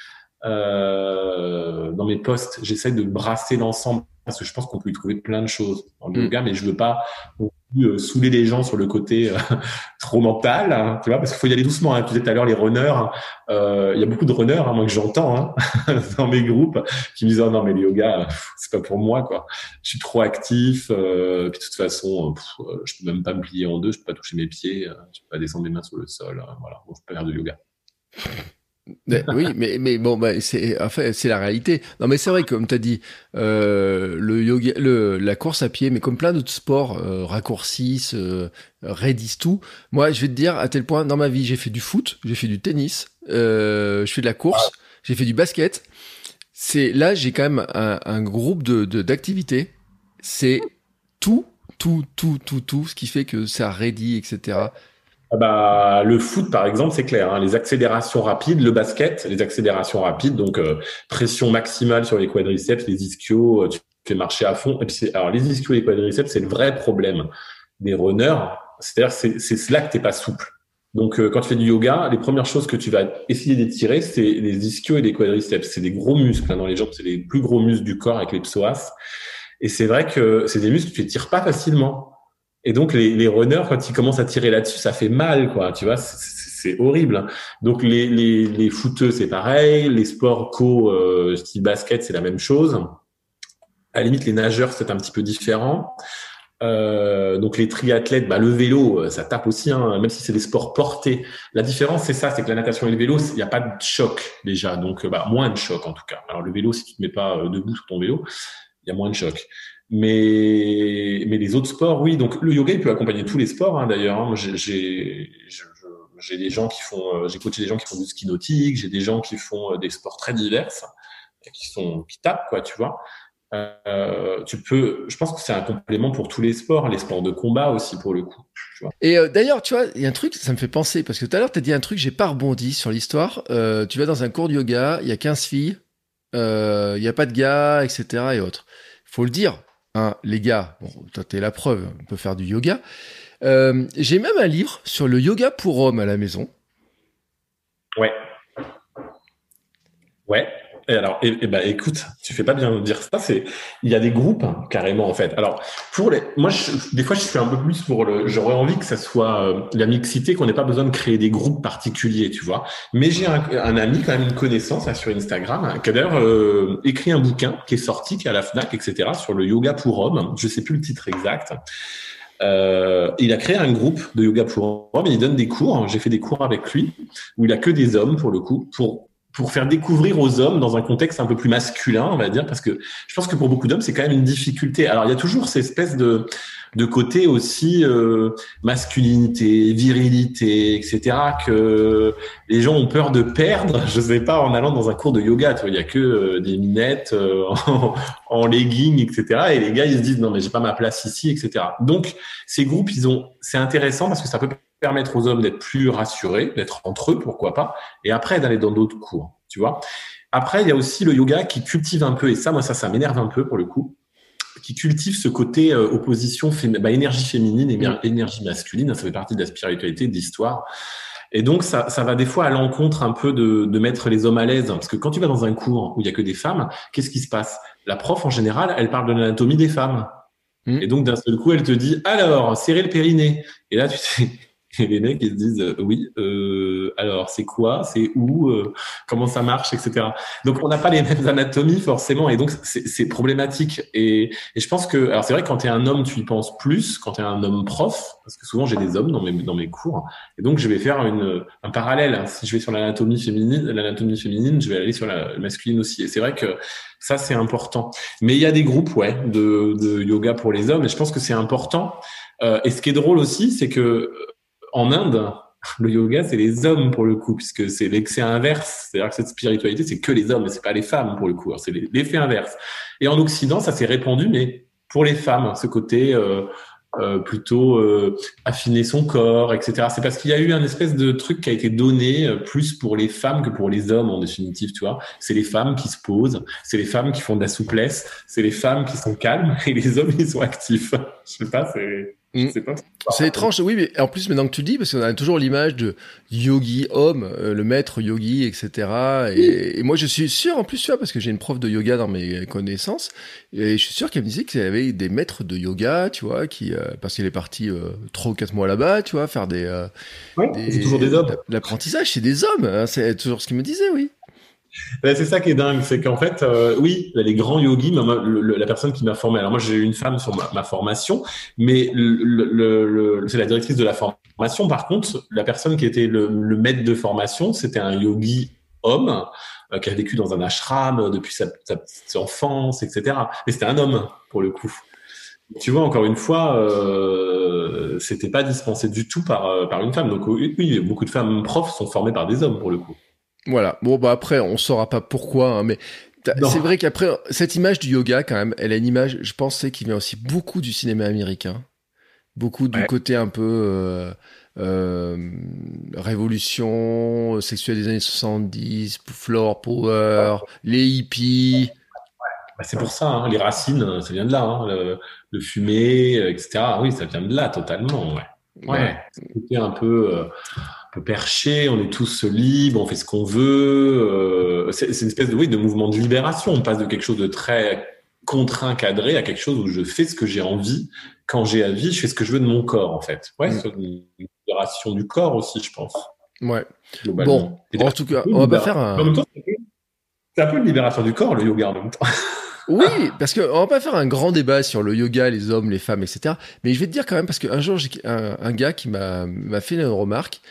Speaker 2: Euh, dans mes posts, j'essaie de brasser l'ensemble parce que je pense qu'on peut y trouver plein de choses dans le mm. yoga, mais je veux pas euh, saouler les gens sur le côté euh, (laughs) trop mental, hein, tu vois, parce qu'il faut y aller doucement. Hein. Tu disais tout à l'heure les runners, euh, il y a beaucoup de runners, hein, moi que j'entends hein, (laughs) dans mes groupes, qui me disent oh, non mais le yoga, c'est pas pour moi quoi. Je suis trop actif, euh, puis de toute façon, je peux même pas me plier en deux, je peux pas toucher mes pieds, je peux pas descendre mes mains sur le sol, voilà, bon, je peux faire de yoga
Speaker 1: oui, mais, mais bon, bah, c'est enfin, c'est la réalité. Non, mais c'est vrai, comme tu as dit, euh, le yoga, le, la course à pied, mais comme plein d'autres sports, euh, raccourcissent, euh, raidissent tout. Moi, je vais te dire, à tel point, dans ma vie, j'ai fait du foot, j'ai fait du tennis, euh, je fais de la course, j'ai fait du basket. C'est là, j'ai quand même un, un groupe de d'activités. C'est tout, tout, tout, tout, tout, ce qui fait que ça raidit, etc.
Speaker 2: Ah bah, le foot, par exemple, c'est clair. Hein, les accélérations rapides, le basket, les accélérations rapides, donc euh, pression maximale sur les quadriceps, les ischios, euh, tu fais marcher à fond. Et puis alors les ischios et les quadriceps, c'est le vrai problème des runners. C'est-à-dire c'est c'est là que t'es pas souple. Donc euh, quand tu fais du yoga, les premières choses que tu vas essayer d'étirer, c'est les ischios et les quadriceps. C'est des gros muscles hein, dans les jambes, c'est les plus gros muscles du corps avec les psoas. Et c'est vrai que c'est des muscles que tu tires pas facilement. Et donc les, runners, quand ils commencent à tirer là-dessus, ça fait mal, quoi. Tu vois, c'est horrible. Donc les les, les footeux, c'est pareil. Les sports co, euh, style basket, c'est la même chose. À la limite, les nageurs, c'est un petit peu différent. Euh, donc les triathlètes, bah, le vélo, euh, ça tape aussi, hein, même si c'est des sports portés. La différence, c'est ça, c'est que la natation et le vélo, il n'y a pas de choc déjà, donc bah, moins de choc en tout cas. Alors le vélo, si tu te mets pas euh, debout sur ton vélo, il y a moins de choc. Mais, mais les autres sports, oui. Donc le yoga, il peut accompagner tous les sports, hein, d'ailleurs. Hein. J'ai j'ai des gens qui font, euh, j'ai coaché des gens qui font du ski nautique, j'ai des gens qui font euh, des sports très divers, qui sont qui tapent, quoi, tu vois. Euh, tu peux, je pense que c'est un complément pour tous les sports, les sports de combat aussi pour le coup.
Speaker 1: Et euh, d'ailleurs, tu vois, il y a un truc, ça me fait penser, parce que tout à l'heure, tu as dit un truc, j'ai pas rebondi sur l'histoire. Euh, tu vas dans un cours de yoga, il y a 15 filles, il n'y a pas de gars, etc. et autres. faut le dire, hein, les gars, bon, toi, t'es la preuve, on peut faire du yoga. Euh, j'ai même un livre sur le yoga pour hommes à la maison.
Speaker 2: Ouais. Ouais. Et alors, et, et bah, écoute, tu fais pas bien de dire ça. C'est, il y a des groupes hein, carrément en fait. Alors, pour les, moi, je, des fois, je suis un peu plus pour le. J'aurais envie que ça soit euh, la mixité, qu'on n'ait pas besoin de créer des groupes particuliers, tu vois. Mais j'ai un, un, ami, quand même, une connaissance là, sur Instagram, hein, qui a d'ailleurs euh, écrit un bouquin qui est sorti, qui est à la Fnac, etc., sur le yoga pour hommes. Je sais plus le titre exact. Euh, il a créé un groupe de yoga pour hommes. Il donne des cours. J'ai fait des cours avec lui où il a que des hommes pour le coup pour pour faire découvrir aux hommes dans un contexte un peu plus masculin, on va dire, parce que je pense que pour beaucoup d'hommes, c'est quand même une difficulté. Alors, il y a toujours cette espèce de, de côté aussi euh, masculinité, virilité, etc., que les gens ont peur de perdre, je sais pas, en allant dans un cours de yoga. Tu vois, il y a que euh, des minettes euh, (laughs) en, en legging, etc., et les gars, ils se disent, non, mais j'ai pas ma place ici, etc. Donc, ces groupes, ils ont, c'est intéressant parce que ça peut permettre aux hommes d'être plus rassurés, d'être entre eux, pourquoi pas, et après d'aller dans d'autres cours, tu vois. Après, il y a aussi le yoga qui cultive un peu, et ça, moi, ça, ça m'énerve un peu pour le coup, qui cultive ce côté euh, opposition, bah, énergie féminine et énergie masculine, ça fait partie de la spiritualité, de l'histoire. Et donc, ça, ça va des fois à l'encontre un peu de, de mettre les hommes à l'aise, parce que quand tu vas dans un cours où il y a que des femmes, qu'est-ce qui se passe? La prof, en général, elle parle de l'anatomie des femmes. Et donc, d'un seul coup, elle te dit, alors, serrer le périnée. Et là, tu sais, et les mecs ils se disent euh, oui euh, alors c'est quoi? C'est où? Euh, comment ça marche? Etc donc on n'a pas les mêmes anatomies forcément. Et donc c'est problématique. Et, et, je pense que alors c'est vrai quand tu es un homme tu y penses plus. Quand tu es un homme prof parce que souvent j'ai des hommes dans mes dans mes cours. Et donc je vais faire une un parallèle. Si je vais sur l'anatomie féminine l'anatomie féminine je vais aller sur la masculine aussi. Et c'est vrai que ça c'est important. Mais il y a des groupes ouais de, de yoga pour les hommes. Et je pense que c'est important. Euh, et ce qui est drôle aussi c'est que en Inde, le yoga, c'est les hommes pour le coup, puisque c'est l'excès inverse. C'est-à-dire que cette spiritualité, c'est que les hommes, mais c'est pas les femmes pour le coup. C'est l'effet inverse. Et en Occident, ça s'est répandu, mais pour les femmes, ce côté euh, euh, plutôt euh, affiner son corps, etc. C'est parce qu'il y a eu un espèce de truc qui a été donné euh, plus pour les femmes que pour les hommes en définitive, tu vois. C'est les femmes qui se posent, c'est les femmes qui font de la souplesse, c'est les femmes qui sont calmes (laughs) et les hommes ils sont actifs. Je sais pas, c'est.
Speaker 1: C'est étrange, oui, mais en plus, maintenant que tu le dis, parce qu'on a toujours l'image de yogi homme, euh, le maître yogi, etc. Et, et, moi, je suis sûr, en plus, tu vois, parce que j'ai une prof de yoga dans mes connaissances, et je suis sûr qu'elle me disait qu'il y avait des maîtres de yoga, tu vois, qui, euh, parce qu'il est parti euh, trois ou quatre mois là-bas, tu vois, faire des. Euh,
Speaker 2: ouais, c'est toujours des hommes.
Speaker 1: L'apprentissage, c'est des hommes, hein, c'est toujours ce qu'il me disait, oui.
Speaker 2: Ben, c'est ça qui est dingue, c'est qu'en fait, euh, oui, les grands yogis, la personne qui m'a formé, alors moi j'ai eu une femme sur ma, ma formation, mais c'est la directrice de la formation. Par contre, la personne qui était le, maître de formation, c'était un yogi homme euh, qui a vécu dans un ashram depuis sa, sa petite enfance, etc. Mais c'était un homme pour le coup. Tu vois, encore une fois, euh, c'était pas dispensé du tout par, euh, par une femme. Donc oui, beaucoup de femmes profs sont formées par des hommes pour le coup.
Speaker 1: Voilà. Bon, bah après, on saura pas pourquoi, hein, mais c'est vrai qu'après, cette image du yoga, quand même, elle a une image, je pensais, qui vient aussi beaucoup du cinéma américain. Beaucoup du côté un peu euh, euh, révolution sexuelle des années 70, floor power, les hippies.
Speaker 2: Bah, c'est pour ça, hein, les racines, ça vient de là. Hein, le, le fumer, etc. Oui, ça vient de là, totalement. Ouais. Ouais. C'était un peu. Euh, peu perché, on est tous libres, on fait ce qu'on veut. Euh, c'est une espèce de, oui, de mouvement de libération. On passe de quelque chose de très contraint, cadré, à quelque chose où je fais ce que j'ai envie. Quand j'ai envie, je fais ce que je veux de mon corps, en fait. Ouais, mm. c'est une libération du corps aussi, je pense.
Speaker 1: Ouais. Bon, en tout cas, on va pas faire un...
Speaker 2: C'est un peu une libération du corps, le yoga, en même temps. (laughs)
Speaker 1: Oui, parce que on va pas faire un grand débat sur le yoga, les hommes, les femmes, etc. Mais je vais te dire quand même parce qu'un jour j'ai un, un, gars qui m'a fait une remarque.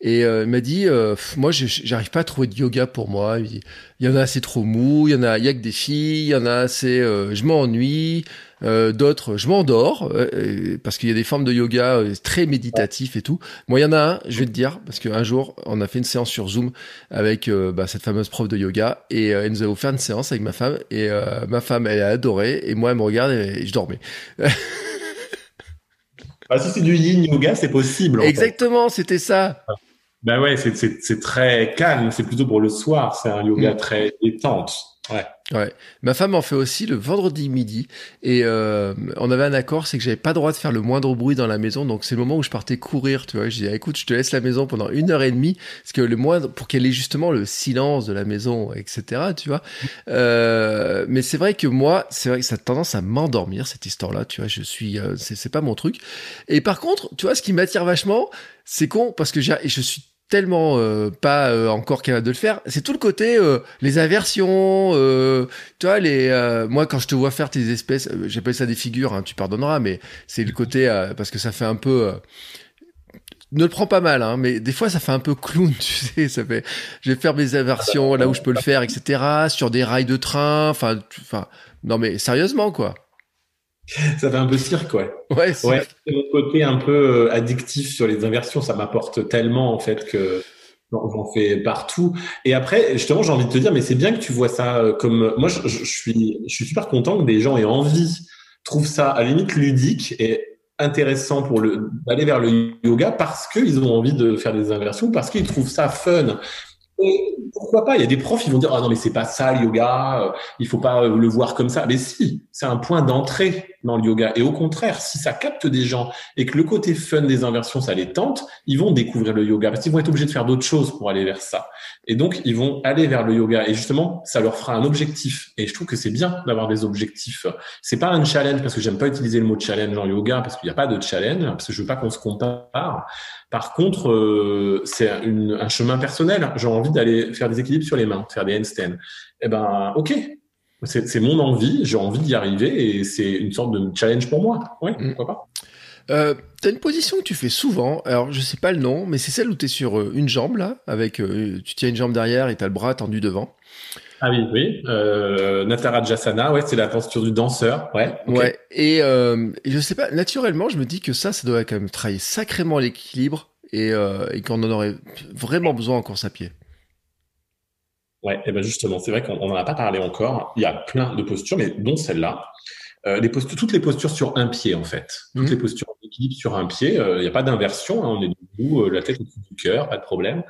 Speaker 1: Et euh, il m'a dit, euh, moi, j'arrive pas à trouver de yoga pour moi. Il, y en a, c'est trop mou. Il y en a, il y a que des filles. Il y en a, c'est, euh, je m'ennuie. Euh, d'autres, je m'endors euh, parce qu'il y a des formes de yoga euh, très méditatifs et tout. Moi, il y en a un, je vais te dire, parce qu'un jour, on a fait une séance sur Zoom avec bah, cette fameuse prof de yoga et elle nous a offert une séance avec ma femme et ma femme, elle a adoré et moi, elle me regarde et, je dormais.
Speaker 2: bah, (laughs) si c'est du yin yoga, c'est possible.
Speaker 1: Exactement, c'était ça.
Speaker 2: Ben ouais, c'est très calme, c'est plutôt pour le soir, c'est un yoga mm. très détente. Ouais.
Speaker 1: Ouais. Ma femme en fait aussi le vendredi midi et euh, on avait un accord, c'est que j'avais pas le droit de faire le moindre bruit dans la maison, donc c'est le moment où je partais courir, tu vois. Je dis écoute, je te laisse la maison pendant une heure et demie, parce que le moindre pour qu'elle ait justement le silence de la maison, etc. Tu vois. Euh, mais c'est vrai que moi, c'est vrai que ça a tendance à m'endormir cette histoire-là, tu vois. Je suis, euh, c'est pas mon truc. Et par contre, tu vois, ce qui m'attire vachement, c'est con parce que je suis tellement euh, pas euh, encore capable de le faire. C'est tout le côté euh, les inversions. tu vois les moi quand je te vois faire tes espèces, j'appelle ça des figures. Hein, tu pardonneras, mais c'est le côté parce que ça fait un peu. ne le prends pas mal, hein, mais des fois ça fait un peu clown, (laughs) tu sais. Ça fait, je vais faire mes inversions là où je peux le faire, etc. Sur des rails de train, enfin, enfin, non mais sérieusement quoi. (laughs)
Speaker 2: Ça fait un peu cirque, ouais.
Speaker 1: Ouais, c'est
Speaker 2: ouais, mon côté un peu euh, addictif sur les inversions, ça m'apporte tellement en fait que j'en fais partout. Et après, justement, j'ai envie de te dire, mais c'est bien que tu vois ça euh, comme moi. Je, je, suis, je suis super content que des gens aient envie, trouvent ça à la limite ludique et intéressant pour le d'aller vers le yoga parce qu'ils ont envie de faire des inversions, parce qu'ils trouvent ça fun. Et pourquoi pas Il y a des profs, ils vont dire ah non mais c'est pas ça le yoga, euh, il faut pas le voir comme ça. Mais si, c'est un point d'entrée dans le yoga. Et au contraire, si ça capte des gens et que le côté fun des inversions ça les tente, ils vont découvrir le yoga parce qu'ils vont être obligés de faire d'autres choses pour aller vers ça. Et donc ils vont aller vers le yoga. Et justement, ça leur fera un objectif. Et je trouve que c'est bien d'avoir des objectifs. C'est pas un challenge parce que j'aime pas utiliser le mot challenge en yoga parce qu'il n'y a pas de challenge parce que je veux pas qu'on se compare. Par contre, euh, c'est un chemin personnel. J'ai envie d'aller faire des équilibres sur les mains, faire des handstands. Eh ben, ok. C'est mon envie, j'ai envie d'y arriver et c'est une sorte de challenge pour moi. Oui, mm. pourquoi pas.
Speaker 1: Euh, T'as une position que tu fais souvent, alors je sais pas le nom, mais c'est celle où tu es sur euh, une jambe là, avec euh, tu tiens une jambe derrière et tu as le bras tendu devant.
Speaker 2: Ah oui, oui. Euh, Natarajasana, ouais, c'est la posture du danseur, ouais.
Speaker 1: Ouais. Et, euh, je sais pas, naturellement, je me dis que ça, ça doit quand même travailler sacrément l'équilibre et, euh, et qu'on en aurait vraiment besoin en course à pied.
Speaker 2: Ouais, et ben justement, c'est vrai qu'on n'en a pas parlé encore. Il y a plein de postures, mais dont celle-là. Euh, les postures, toutes les postures sur un pied, en fait. Toutes mhm. les postures d'équilibre sur un pied. Euh, il n'y a pas d'inversion. Hein, on est debout, euh, la tête au-dessus du cœur, pas de problème.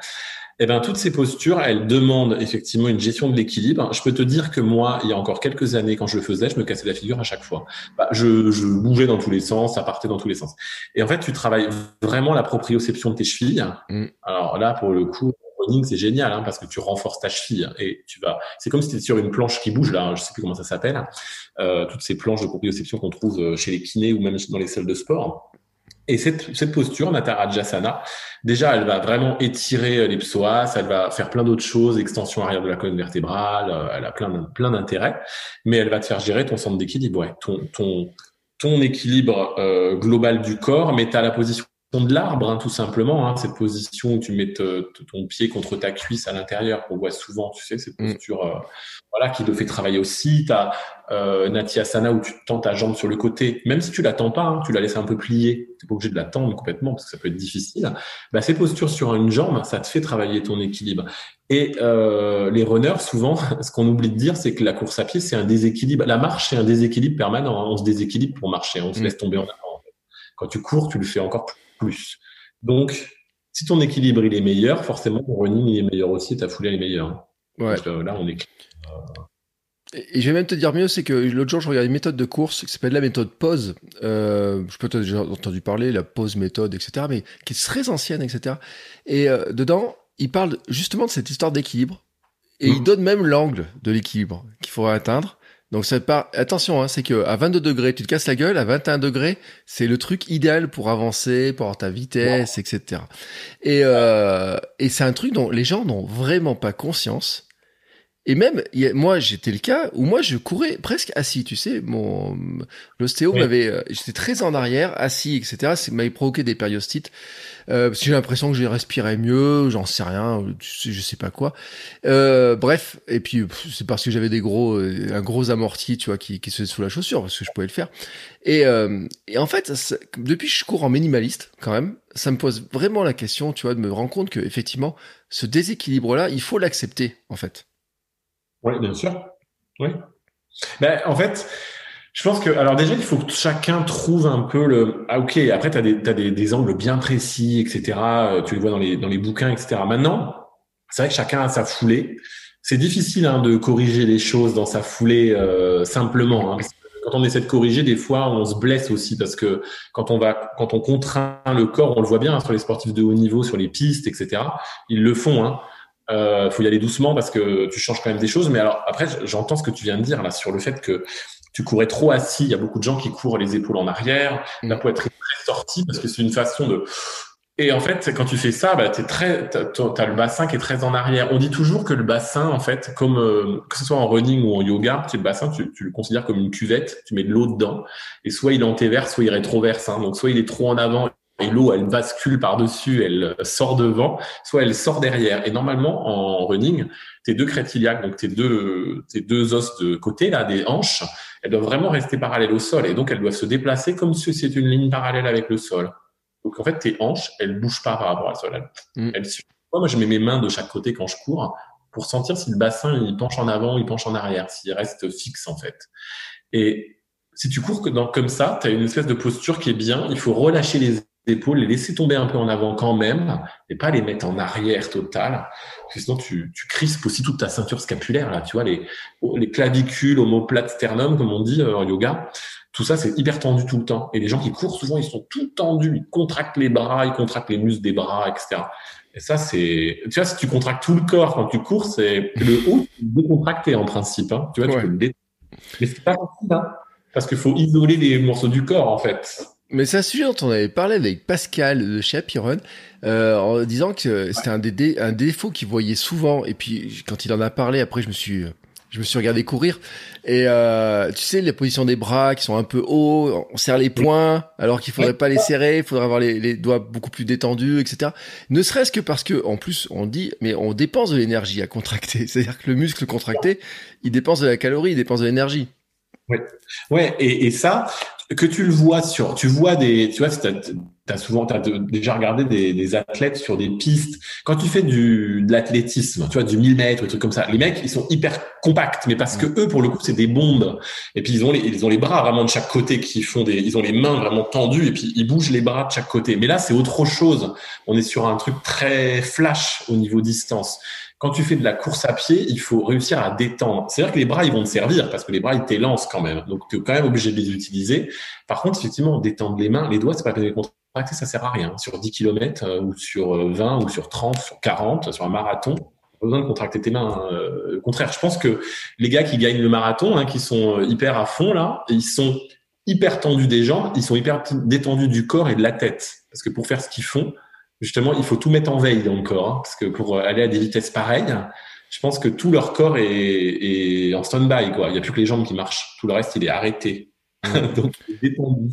Speaker 2: Eh ben, toutes ces postures, elles demandent effectivement une gestion de l'équilibre. Je peux te dire que moi, il y a encore quelques années, quand je le faisais, je me cassais la figure à chaake fois. Bah, je, je, bougeais dans tous les sens, ça partait dans tous les sens. Et en fait, tu travailles vraiment la proprioception de tes chevilles. Mm. Alors là, pour le coup, running, c'est génial hein, parce que tu renforces ta cheville et tu vas. C'est comme si tu étais sur une planche qui bouge là. Je sais plus comment ça s'appelle. Euh, toutes ces planches de proprioception qu'on trouve euh, chez les kinés ou même dans les salles de sport. Et cette, cette posture, Natarajasana, déjà, elle va vraiment étirer euh, les psoas, elle va faire plein d'autres choses, extension arrière de la colonne vertébrale, euh, elle a plein, plein d'intérêts, mais elle va te faire gérer ton centre d'équilibre, ouais, ton, ton, ton équilibre euh, global du corps, mais tu as la position de l'arbre, hein, tout simplement, hein, cette position où tu mets ton pied contre ta cuisse à l'intérieur, qu'on voit souvent, tu sais, cette mm. posture euh, voilà, qui te fait travailler aussi. Tu as euh, Natyasana où tu tends ta jambe sur le côté, même si tu la tends pas, hein, tu la laisses un peu plier, tu pas obligé de la tendre complètement parce que ça peut être difficile. Bah, ces postures sur une jambe, ça te fait travailler ton équilibre. Et euh, les runners, souvent, (laughs) ce qu'on oublie de dire, c'est que la course à pied, c'est un déséquilibre. La marche, c'est un déséquilibre permanent. On se déséquilibre pour marcher, on se mm. laisse tomber en avant. Quand tu cours, tu le fais encore plus plus. Donc, si ton équilibre il est meilleur, forcément ton running il est meilleur aussi, ta foulée est meilleure.
Speaker 1: Ouais.
Speaker 2: Euh, là, on est.
Speaker 1: Et je vais même te dire mieux, c'est que l'autre jour, je regardais une méthode de course qui s'appelle la méthode pause. Euh, je peux déjà entendu parler, la pause méthode, etc., mais qui est très ancienne, etc. Et euh, dedans, il parle justement de cette histoire d'équilibre. Et il mmh. donne même l'angle de l'équilibre qu'il faudra atteindre. Donc ça part. Attention, hein, c'est que à 22 degrés, tu te casses la gueule. À 21 degrés, c'est le truc idéal pour avancer, pour avoir ta vitesse, etc. Et euh, et c'est un truc dont les gens n'ont vraiment pas conscience. Et même, moi, j'étais le cas où moi, je courais presque assis, tu sais. Mon l'ostéo m'avait, euh, j'étais très en arrière, assis, etc. Ça m'avait provoqué des périostites. Euh, parce que j'ai l'impression que j'ai respiré mieux, j'en sais rien, je sais pas quoi. Euh, bref, et puis c'est parce que j'avais des gros, euh, un gros amorti, tu vois, qui, qui se faisait sous la chaussure, parce que je pouvais le faire. Et, euh, et en fait, depuis que je cours en minimaliste, quand même, ça me pose vraiment la question, tu vois, de me rendre compte que effectivement, ce déséquilibre-là, il faut l'accepter, en fait.
Speaker 2: Oui, bien sûr. Oui. Ben, en fait, je pense que, alors déjà, il faut que chacun trouve un peu le. Ah, ok, après, tu as, des, as des, des, angles bien précis, etc. Euh, tu les vois dans les, dans les bouquins, etc. Maintenant, c'est vrai que chacun a sa foulée. C'est difficile hein, de corriger les choses dans sa foulée euh, simplement. Hein, quand on essaie de corriger, des fois, on se blesse aussi parce que quand on va, quand on contraint le corps, on le voit bien hein, sur les sportifs de haut niveau, sur les pistes, etc. Ils le font. Hein. Euh, faut y aller doucement parce que tu changes quand même des choses. Mais alors après, j'entends ce que tu viens de dire là sur le fait que tu courais trop assis. Il y a beaucoup de gens qui courent les épaules en arrière, mm. la poitrine très sortie parce que c'est une façon de. Et en fait, quand tu fais ça, bah, t'es très, t'as, as le bassin qui est très en arrière. On dit toujours que le bassin, en fait, comme euh, que ce soit en running ou en yoga, tu le bassin, tu, tu, le considères comme une cuvette. Tu mets de l'eau dedans, et soit il est antéverse, soit il rétroverse. Hein. Donc soit il est trop en avant et l'eau, elle bascule par-dessus, elle sort devant, soit elle sort derrière. Et normalement, en running, tes deux crêtes iliaques, donc tes deux, tes deux os de côté, là, des hanches, elles doivent vraiment rester parallèles au sol. Et donc, elles doivent se déplacer comme si c'était une ligne parallèle avec le sol. Donc, en fait, tes hanches, elles bougent pas par rapport au sol. Elles, mm. Moi, je mets mes mains de chaque côté quand je cours pour sentir si le bassin, il penche en avant, il penche en arrière, s'il reste fixe, en fait. Et si tu cours comme ça, tu as une espèce de posture qui est bien. Il faut relâcher les épaules, les laisser tomber un peu en avant quand même, et pas les mettre en arrière total, parce que sinon tu, tu crispes aussi toute ta ceinture scapulaire, là, tu vois, les, les clavicules, omoplate, sternum, comme on dit euh, en yoga, tout ça c'est hyper tendu tout le temps. Et les gens qui courent souvent, ils sont tout tendus, ils contractent les bras, ils contractent les muscles des bras, etc. Et ça, c'est, tu vois, si tu contractes tout le corps quand tu cours, c'est le haut décontracté en principe, hein. tu vois, tu peux le détendre. Mais c'est pas facile, hein, parce qu'il faut isoler les morceaux du corps, en fait.
Speaker 1: Mais sujet dont on avait parlé avec Pascal de chez Apiron, euh, en disant que c'était un, des, un défaut qu'il voyait souvent. Et puis quand il en a parlé, après je me suis, je me suis regardé courir. Et euh, tu sais, les positions des bras qui sont un peu hauts, on serre les poings alors qu'il faudrait pas les serrer, il faudrait avoir les, les, doigts beaucoup plus détendus, etc. Ne serait-ce que parce que, en plus, on dit, mais on dépense de l'énergie à contracter. (laughs) C'est-à-dire que le muscle contracté, il dépense de la calorie, il dépense de l'énergie.
Speaker 2: Ouais, ouais, et, et ça, que tu le vois sur, tu vois des, tu vois, t'as as souvent, t'as déjà regardé des, des, athlètes sur des pistes. Quand tu fais du de l'athlétisme, tu vois, du 1000 mètres, des trucs comme ça, les mecs, ils sont hyper compacts, mais parce que eux, pour le coup, c'est des bombes. Et puis ils ont les, ils ont les bras vraiment de chaque côté qui font des, ils ont les mains vraiment tendues et puis ils bougent les bras de chaque côté. Mais là, c'est autre chose. On est sur un truc très flash au niveau distance quand tu fais de la course à pied, il faut réussir à détendre. C'est-à-dire que les bras, ils vont te servir parce que les bras, ils t'élancent quand même. Donc, tu es quand même obligé de les utiliser. Par contre, effectivement, détendre les mains, les doigts, c'est pas que contracter, ça sert à rien. Sur 10 km euh, ou sur 20 euh, ou sur 30, sur 40, sur un marathon, pas besoin de contracter tes mains. Euh, au contraire, je pense que les gars qui gagnent le marathon, hein, qui sont hyper à fond là, ils sont hyper tendus des jambes, ils sont hyper détendus du corps et de la tête. Parce que pour faire ce qu'ils font, justement, il faut tout mettre en veille dans le corps, hein, parce que pour aller à des vitesses pareilles, je pense que tout leur corps est, en stand-by. Quoi. Il n'y a plus que les jambes qui marchent. Tout le reste, il est arrêté. (laughs) Donc, détendu.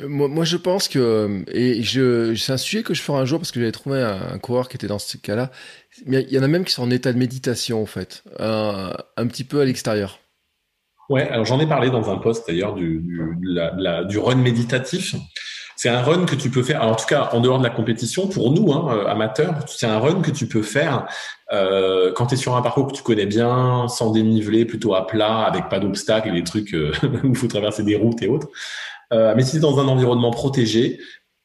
Speaker 1: Euh, moi, moi, je pense que, et je, c'est un sujet que je ferai un jour parce que j'avais trouvé un, coureur qui était dans ce cas-là. Mais il y en a même qui sont en état de méditation, en fait, un, un petit peu à l'extérieur.
Speaker 2: Ouais, alors j'en ai parlé dans un post d'ailleurs du, du, du run méditatif. C'est un run que tu peux faire, en tout cas en dehors de la compétition, pour nous, hein, euh, amateurs, c'est un run que tu peux faire euh, quand tu es sur un parcours que tu connais bien, sans dénivelé, plutôt à plat, avec pas d'obstacles et des trucs euh, (laughs) où il faut traverser des routes et autres. Mais si tu es dans un environnement protégé,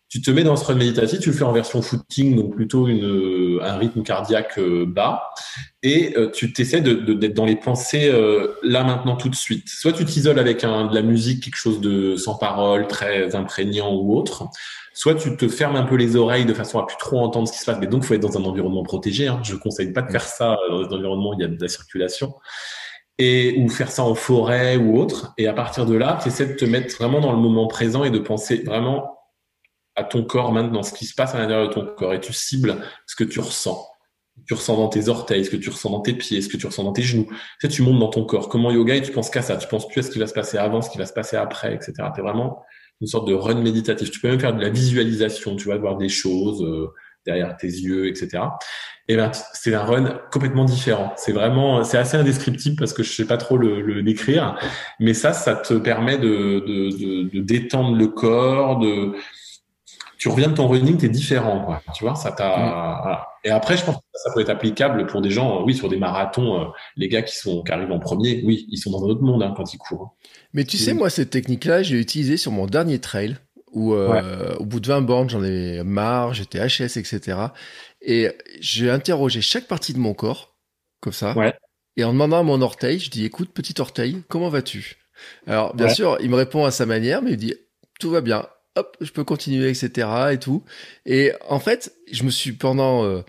Speaker 2: tu te mets dans ce run méditatif, tu le fais en version footing, donc plutôt une, un rythme cardiaque euh, bas, et euh, tu t'essaies d'être de, dans les pensées euh, là maintenant tout de suite. Soit tu t'isoles avec un, de la musique, quelque chose de sans parole, très imprégnant ou autre, soit tu te fermes un peu les oreilles de façon à plus trop entendre ce qui se passe. Mais donc, faut être dans un environnement protégé. Hein. Je conseille pas de faire ça dans un environnement où il y a de la circulation et ou faire ça en forêt ou autre. Et à partir de là, tu essaies de te mettre vraiment dans le moment présent et de penser vraiment à ton corps maintenant, ce qui se passe à l'intérieur de ton corps, et tu cibles ce que tu ressens. tu ressens dans tes orteils, ce que tu ressens dans tes pieds, ce que tu ressens dans tes genoux. Tu sais, tu montes dans ton corps. Comment yoga et tu penses qu'à ça. Tu penses plus à ce qui va se passer avant, ce qui va se passer après, etc. T'es vraiment une sorte de run méditatif. Tu peux même faire de la visualisation. Tu vas voir des choses euh, derrière tes yeux, etc. Et ben, c'est un run complètement différent. C'est vraiment, c'est assez indescriptible parce que je sais pas trop le, décrire. Mais ça, ça te permet de, de, de détendre le corps, de tu reviens de ton running, tu es différent, quoi. Tu vois, ça t'a. Mm. Voilà. Et après, je pense que ça peut être applicable pour des gens, oui, sur des marathons, euh, les gars qui sont qui arrivent en premier, oui, ils sont dans un autre monde hein, quand ils courent.
Speaker 1: Mais tu sais, moi, cette technique-là, j'ai utilisé sur mon dernier trail, où euh, au bout de 20 bornes, j'en ai marre, j'étais HS, etc. Et j'ai interrogé chaque partie de mon corps, comme ça.
Speaker 2: Ouais.
Speaker 1: Et en demandant à mon orteil, je dis, écoute, petit orteil, comment vas-tu? Alors, bien sûr, il me répond à sa manière, mais il dit, tout va bien je peux continuer, etc. et tout. Et en fait, je me suis pendant, euh,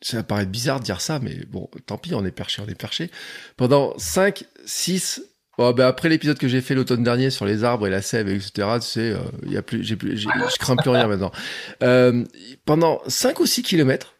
Speaker 1: ça va paraître bizarre de dire ça, mais bon, tant pis, on est perché, on est perché. Pendant 5, 6, Bon, ben après l'épisode que j'ai fait l'automne dernier sur les arbres et la sève, etc., tu sais, euh, il y a plus, j'ai plus, je crains plus rien maintenant. Euh, pendant 5 ou 6 kilomètres,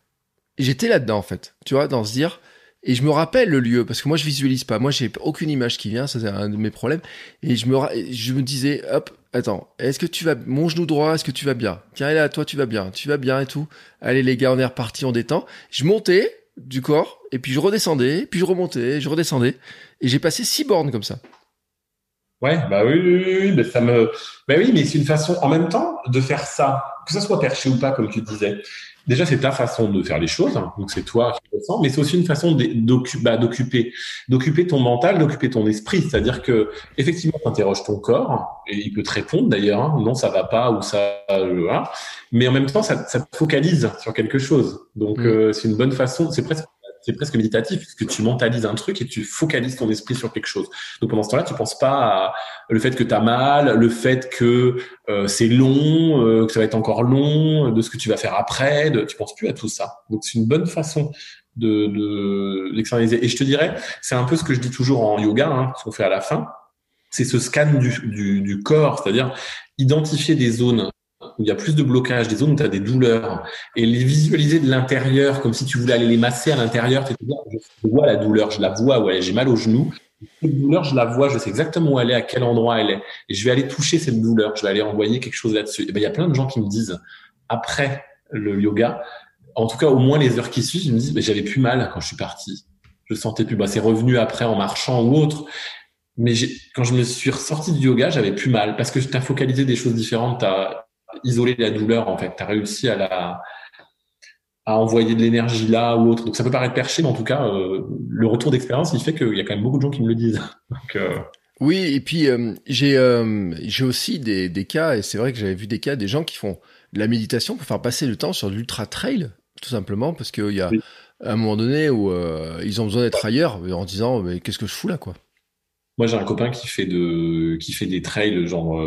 Speaker 1: j'étais là-dedans, en fait. Tu vois, dans se dire, et je me rappelle le lieu, parce que moi, je visualise pas. Moi, j'ai aucune image qui vient, ça, c'est un de mes problèmes. Et je me, je me disais, hop, attends, est-ce que tu vas, mon genou droit, est-ce que tu vas bien? Tiens, là, toi, tu vas bien, tu vas bien et tout. Allez, les gars, on est reparti, on détend. Je montais du corps, et puis je redescendais, puis je remontais, je redescendais. Et j'ai passé six bornes comme ça.
Speaker 2: Ouais, bah oui, oui, oui, mais ça me, bah oui, mais c'est une façon, en même temps, de faire ça, que ça soit perché ou pas, comme tu disais déjà c'est ta façon de faire les choses, hein. donc c'est toi qui le sens, mais c'est aussi une façon bah, d'occuper, d'occuper ton mental, d'occuper ton esprit, c'est-à-dire que effectivement tu interroges ton corps et il peut te répondre d'ailleurs, hein. non ça va pas ou ça, euh, mais en même temps ça, ça te focalise sur quelque chose, donc mm. euh, c'est une bonne façon, c'est presque c'est presque méditatif, parce que tu mentalises un truc et tu focalises ton esprit sur quelque chose. Donc pendant ce temps-là, tu penses pas à le fait que tu as mal, le fait que euh, c'est long, euh, que ça va être encore long, de ce que tu vas faire après, de, tu penses plus à tout ça. Donc c'est une bonne façon de. Et je te dirais, c'est un peu ce que je dis toujours en yoga, hein, ce qu'on fait à la fin, c'est ce scan du corps, c'est-à-dire identifier des zones où il y a plus de blocage, des zones où tu as des douleurs, et les visualiser de l'intérieur, comme si tu voulais aller les masser à l'intérieur, tu te dis, je vois la douleur, je la vois, ouais, j'ai mal au genou, cette douleur, je la vois, je sais exactement où elle est, à quel endroit elle est, et je vais aller toucher cette douleur, je vais aller envoyer quelque chose là-dessus. Et ben, il y a plein de gens qui me disent, après le yoga, en tout cas au moins les heures qui suivent, ils me disent, j'avais plus mal quand je suis parti, je sentais plus, bah, c'est revenu après en marchant ou autre, mais quand je me suis ressorti du yoga, j'avais plus mal parce que tu as focalisé des choses différentes, as isoler la douleur en fait. Tu as réussi à la à envoyer de l'énergie là ou autre. Donc ça peut paraître perché, mais en tout cas, euh, le retour d'expérience, il fait qu'il y a quand même beaucoup de gens qui me le disent. (laughs) Donc, euh...
Speaker 1: Oui, et puis euh, j'ai euh, j'ai aussi des, des cas, et c'est vrai que j'avais vu des cas, des gens qui font de la méditation pour faire passer le temps sur l'ultra l'ultra trail, tout simplement, parce qu'il y a un moment donné où ils ont besoin d'être ailleurs, en disant mais qu'est-ce que je fous là, quoi?
Speaker 2: Moi, j'ai un copain qui fait de qui fait des trails, genre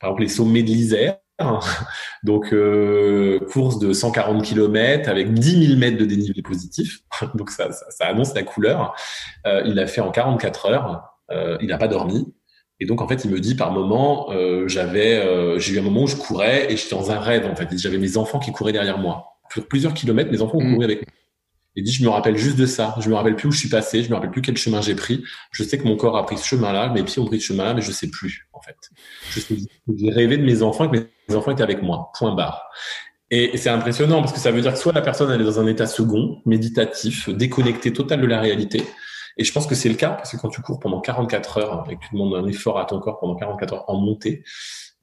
Speaker 2: par exemple les sommets de l'Isère. (laughs) Donc, euh, course de 140 km avec 10 000 mètres de dénivelé positif. (laughs) Donc, ça, ça, ça annonce la couleur. Euh, il l'a fait en 44 heures. Euh, il n'a pas dormi. Et donc, en fait, il me dit par moment, euh, j'avais, euh, j'ai eu un moment où je courais et j'étais dans un rêve, en fait. J'avais mes enfants qui couraient derrière moi. Sur plusieurs kilomètres, mes enfants ont mmh. couru avec moi. Il dit, je me rappelle juste de ça. Je me rappelle plus où je suis passé. Je me rappelle plus quel chemin j'ai pris. Je sais que mon corps a pris ce chemin-là, mes pieds ont pris ce chemin-là, mais je sais plus, en fait. J'ai rêvé de mes enfants et que mes enfants étaient avec moi. Point barre. Et c'est impressionnant parce que ça veut dire que soit la personne elle est dans un état second, méditatif, déconnecté total de la réalité. Et je pense que c'est le cas parce que quand tu cours pendant 44 heures et que tu demandes un effort à ton corps pendant 44 heures en montée,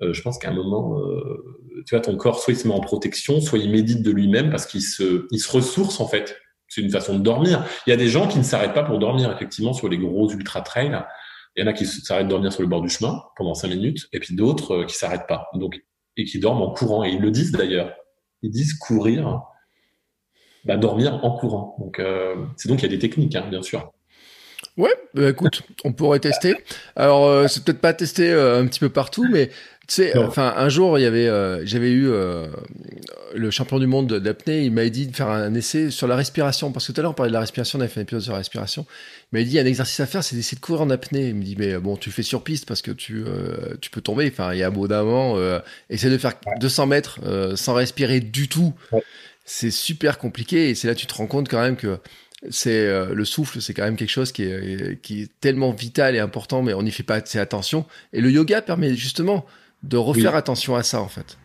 Speaker 2: euh, je pense qu'à un moment, euh, tu vois, ton corps soit il se met en protection, soit il médite de lui-même parce qu'il se, il se ressource en fait c'est une façon de dormir. Il y a des gens qui ne s'arrêtent pas pour dormir, effectivement, sur les gros ultra trails. Il y en a qui s'arrêtent de dormir sur le bord du chemin pendant cinq minutes, et puis d'autres euh, qui s'arrêtent pas. Et qui dorment en courant. Et ils le disent d'ailleurs. Ils disent courir, bah, dormir en courant. Donc, euh, c'est donc il y a des techniques, hein, bien sûr.
Speaker 1: Ouais, bah, écoute, on pourrait tester. Alors, euh, c'est peut-être pas testé un petit peu partout, mais sais, enfin, un jour, il y avait, euh, j'avais eu euh, le champion du monde d'apnée. Il m'avait dit de faire un essai sur la respiration, parce que tout à l'heure on parlait de la respiration, on avait fait un épisode sur la respiration. Il m'avait dit un exercice à faire, c'est d'essayer de courir en apnée. Il me dit mais bon, tu fais sur piste parce que tu, euh, tu peux tomber. Enfin, il y a un bout d'avant, essaie de faire 200 mètres sans respirer du tout. c'est super compliqué et c'est là que tu te rends compte quand même que c'est euh, le souffle, c'est quand même quelque chose qui est, qui est tellement vital et important, mais on n'y fait pas assez attention. Et le yoga permet justement de refaire attention à ça, en fait.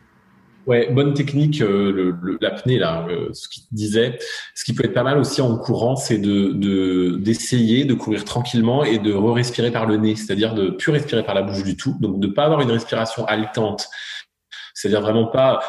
Speaker 2: Ouais, bonne technique, euh, l'apnée là, euh, ce qu'il disait. Ce qui peut être pas mal aussi en courant, c'est de d'essayer de, courir tranquillement et de re-respirer par le nez, c'est-à-dire de plus respirer par la bouche du tout, donc de pas avoir une respiration haletante, c'est-à-dire vraiment pas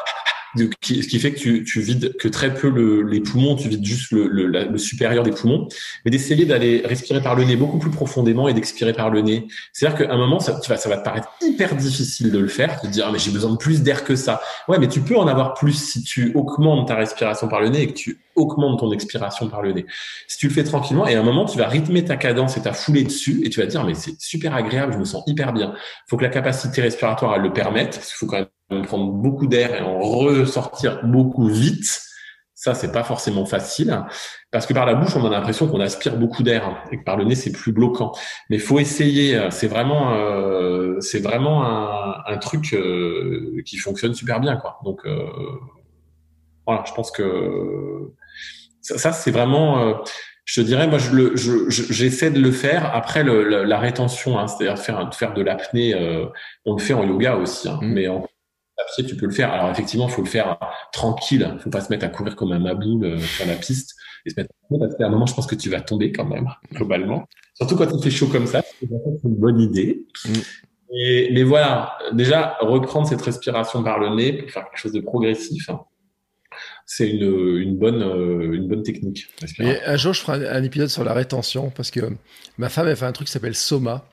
Speaker 2: ce qui fait que tu, tu vides que très peu le, les poumons, tu vides juste le, le, le supérieur des poumons, mais d'essayer d'aller respirer par le nez beaucoup plus profondément et d'expirer par le nez. C'est-à-dire qu'à un moment, ça, tu vas, ça va te paraître hyper difficile de le faire, de te dire ah, mais j'ai besoin de plus d'air que ça. Ouais, mais tu peux en avoir plus si tu augmentes ta respiration par le nez et que tu augmentes ton expiration par le nez. Si tu le fais tranquillement, et à un moment, tu vas rythmer ta cadence et ta foulée dessus, et tu vas dire mais c'est super agréable, je me sens hyper bien. Il faut que la capacité respiratoire elle le permette, parce qu'il faut quand même prendre beaucoup d'air et en ressortir beaucoup vite, ça c'est pas forcément facile parce que par la bouche on a l'impression qu'on aspire beaucoup d'air et que par le nez c'est plus bloquant. Mais faut essayer. C'est vraiment, euh, c'est vraiment un, un truc euh, qui fonctionne super bien quoi. Donc euh, voilà, je pense que ça, c'est vraiment. je te dirais, moi, je le, j'essaie de le faire après le, la rétention, hein, c'est-à-dire faire, faire de l'apnée. on le fait en yoga aussi, hein, mmh. mais en pied, tu peux le faire. Alors effectivement, il faut le faire tranquille. Il faut pas se mettre à courir comme un maboule euh, sur la piste et se mettre à parce qu'à un moment, je pense que tu vas tomber quand même, (laughs) globalement. Surtout quand il fait chaud comme ça, c'est une bonne idée. Mm. Et, mais voilà, déjà, reprendre cette respiration par le nez pour faire quelque chose de progressif, hein, c'est une, une, bonne, euh, une bonne technique.
Speaker 1: Et un jour, je ferai un, épisode sur la rétention parce que ma femme, elle fait un truc qui s'appelle Soma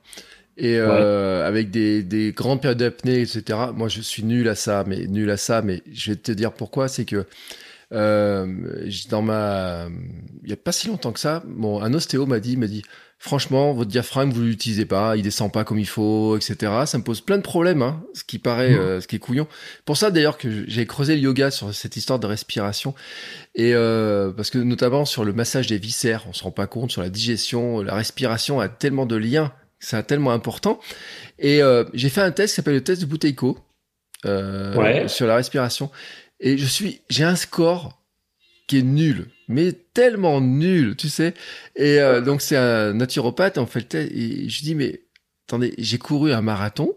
Speaker 1: et euh, avec des, des, grandes périodes d'apnée, etc. Moi, je suis nul à ça, mais nul à ça. Mais je vais te dire pourquoi. C'est que euh, dans ma, il y a pas si longtemps que ça, bon, un ostéo m'a dit, m'a dit, franchement, votre diaphragme, vous l'utilisez pas, il descend pas comme il faut, etc. Ça me pose plein de problèmes, hein, ce qui paraît, euh, ce qui est couillon. Pour ça, d'ailleurs, que j'ai creusé le yoga sur cette histoire de respiration, et euh, parce que notamment sur le massage des viscères, on se rend pas compte sur la digestion, la respiration a tellement de liens c'est tellement important. Et euh, j'ai fait un test qui s'appelle le test de Bouteiko euh, sur la respiration. Et je suis, j'ai un score qui est nul, mais tellement nul, tu sais. Et euh, donc c'est un naturopathe, on fait et je dis mais attendez, j'ai couru un marathon,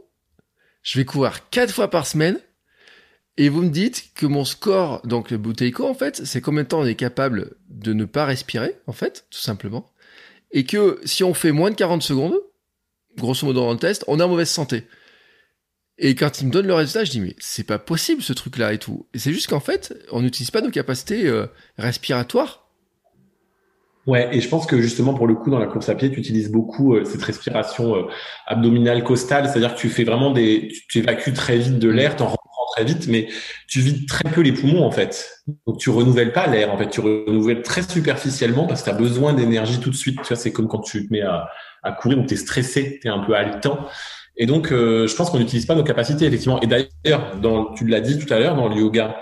Speaker 1: je vais courir quatre fois par semaine, et vous me dites que mon score, donc le Bouteiko en fait, c'est combien de temps on est capable de ne pas respirer, en fait, tout simplement, et que si on fait moins de 40 secondes, grosso modo dans le test, on est en mauvaise santé. Et quand il me donne le résultat, je dis mais c'est pas possible ce truc-là et tout. Et c'est juste qu'en fait, on n'utilise pas nos capacités euh, respiratoires.
Speaker 2: Ouais, et je pense que justement pour le coup dans la course à pied, tu utilises beaucoup euh, cette respiration euh, abdominale costale, c'est-à-dire que tu fais vraiment des, tu, évacues très vite de l'air, t'en reprends très vite, mais tu vides très peu les poumons en fait. Donc tu renouvelles pas l'air en fait, tu renouvelles très superficiellement parce que tu as besoin d'énergie tout de suite. Tu vois, c'est comme quand tu te mets à à courir, donc tu es stressé, tu es un peu haletant. Et donc, euh, je pense qu'on n'utilise pas nos capacités, effectivement. Et d'ailleurs, dans, tu l'as dit tout à l'heure, dans le yoga,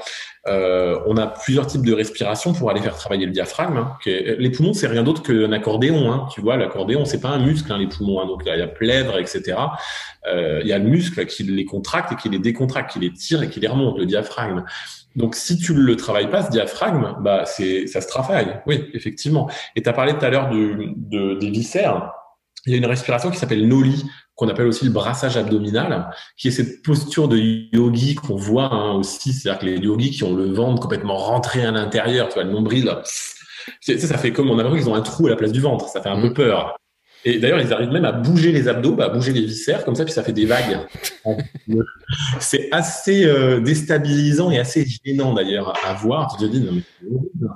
Speaker 2: euh, on a plusieurs types de respiration pour aller faire travailler le diaphragme. Hein, les poumons, c'est rien d'autre qu'un accordéon. Hein, tu vois, l'accordéon, c'est pas un muscle, hein, les poumons. Hein, donc il y a plèvre, etc. Euh, il y a le muscle qui les contracte et qui les décontracte, qui les tire et qui les remonte, le diaphragme. Donc, si tu le travailles pas, ce diaphragme, bah, c'est, ça se travaille. Oui, effectivement. Et tu as parlé tout à l'heure de, des viscères il y a une respiration qui s'appelle Noli, qu'on appelle aussi le brassage abdominal, qui est cette posture de yogi qu'on voit hein, aussi, c'est-à-dire que les yogis qui ont le ventre complètement rentré à l'intérieur, tu vois, le nombril, ça, ça fait comme on a l'impression qu'ils ont un trou à la place du ventre, ça fait un peu mm. peur. Et d'ailleurs, ils arrivent même à bouger les abdos, bah, à bouger les viscères, comme ça, puis ça fait des vagues. c'est assez euh, déstabilisant et assez gênant d'ailleurs à voir. Tu te dis, non, mais Et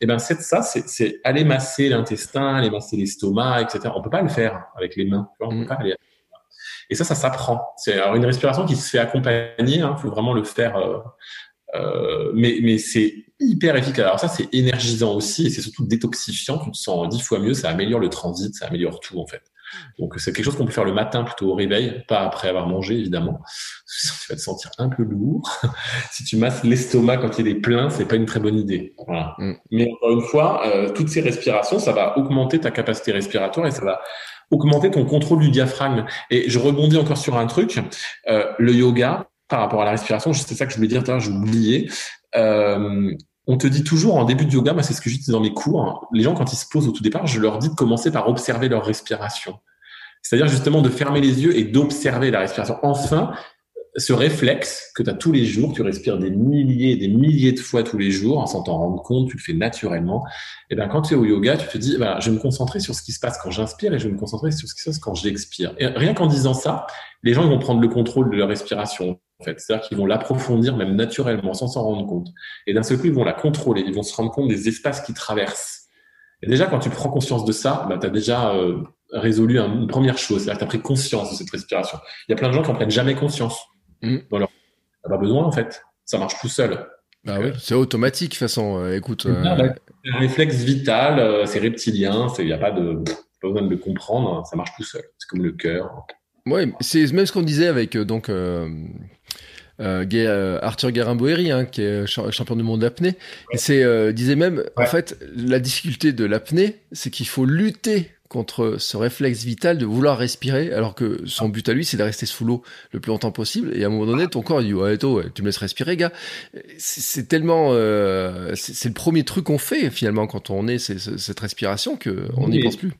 Speaker 2: eh ben, c'est ça, c'est aller masser l'intestin, aller masser l'estomac, etc. On peut pas le faire avec les mains. Tu vois, on peut mm. pas aller et ça, ça s'apprend. C'est une respiration qui se fait accompagner. Il hein, faut vraiment le faire. Euh, mais mais c'est hyper efficace. Alors ça, c'est énergisant aussi et c'est surtout détoxifiant. Tu te sens dix fois mieux. Ça améliore le transit, ça améliore tout en fait. Donc c'est quelque chose qu'on peut faire le matin plutôt au réveil, pas après avoir mangé évidemment. Tu vas te sentir un peu lourd. (laughs) si tu masses l'estomac quand il est plein, c'est pas une très bonne idée. Voilà. Mm. Mais encore une fois, euh, toutes ces respirations, ça va augmenter ta capacité respiratoire et ça va augmenter ton contrôle du diaphragme. Et je rebondis encore sur un truc. Euh, le yoga, par rapport à la respiration, c'est ça que je voulais dire j'ai oublié. Euh, on te dit toujours en début de yoga, moi c'est ce que je dis dans mes cours, hein, les gens quand ils se posent au tout départ, je leur dis de commencer par observer leur respiration. C'est-à-dire justement de fermer les yeux et d'observer la respiration. Enfin, ce réflexe que tu as tous les jours, tu respires des milliers et des milliers de fois tous les jours sans t'en rendre compte, tu le fais naturellement. Et ben quand tu es au yoga, tu te dis, bah, je vais me concentrer sur ce qui se passe quand j'inspire et je vais me concentrer sur ce qui se passe quand j'expire. Et rien qu'en disant ça, les gens vont prendre le contrôle de leur respiration. Fait, c'est-à-dire qu'ils vont l'approfondir même naturellement sans s'en rendre compte. Et d'un seul coup, ils vont la contrôler. Ils vont se rendre compte des espaces qui traversent. Et déjà, quand tu prends conscience de ça, bah, tu as déjà euh, résolu une première chose. C'est-à-dire que tu as pris conscience de cette respiration. Il y a plein de gens qui en prennent jamais conscience. Mmh. Voilà. T'as pas besoin, en fait. Ça marche tout seul.
Speaker 1: Bah oui, c'est automatique, de toute façon. Euh, écoute.
Speaker 2: Euh... un réflexe vital, c'est reptilien, il n'y a pas de, pas besoin de le comprendre, ça marche tout seul. C'est comme le cœur.
Speaker 1: Ouais, c'est même ce qu'on disait avec euh, donc euh, euh, Arthur Guérin-Boéry, hein, qui est champion du monde d'apnée. Ouais. C'est disait même, en fait, la difficulté de l'apnée, c'est qu'il faut lutter contre ce réflexe vital de vouloir respirer, alors que son but à lui, c'est de rester sous l'eau le plus longtemps possible. Et à un moment donné, ton corps il dit ouais, toi, tu me laisses respirer, gars. C'est tellement, euh, c'est le premier truc qu'on fait finalement quand on est cette respiration que on n'y pense plus.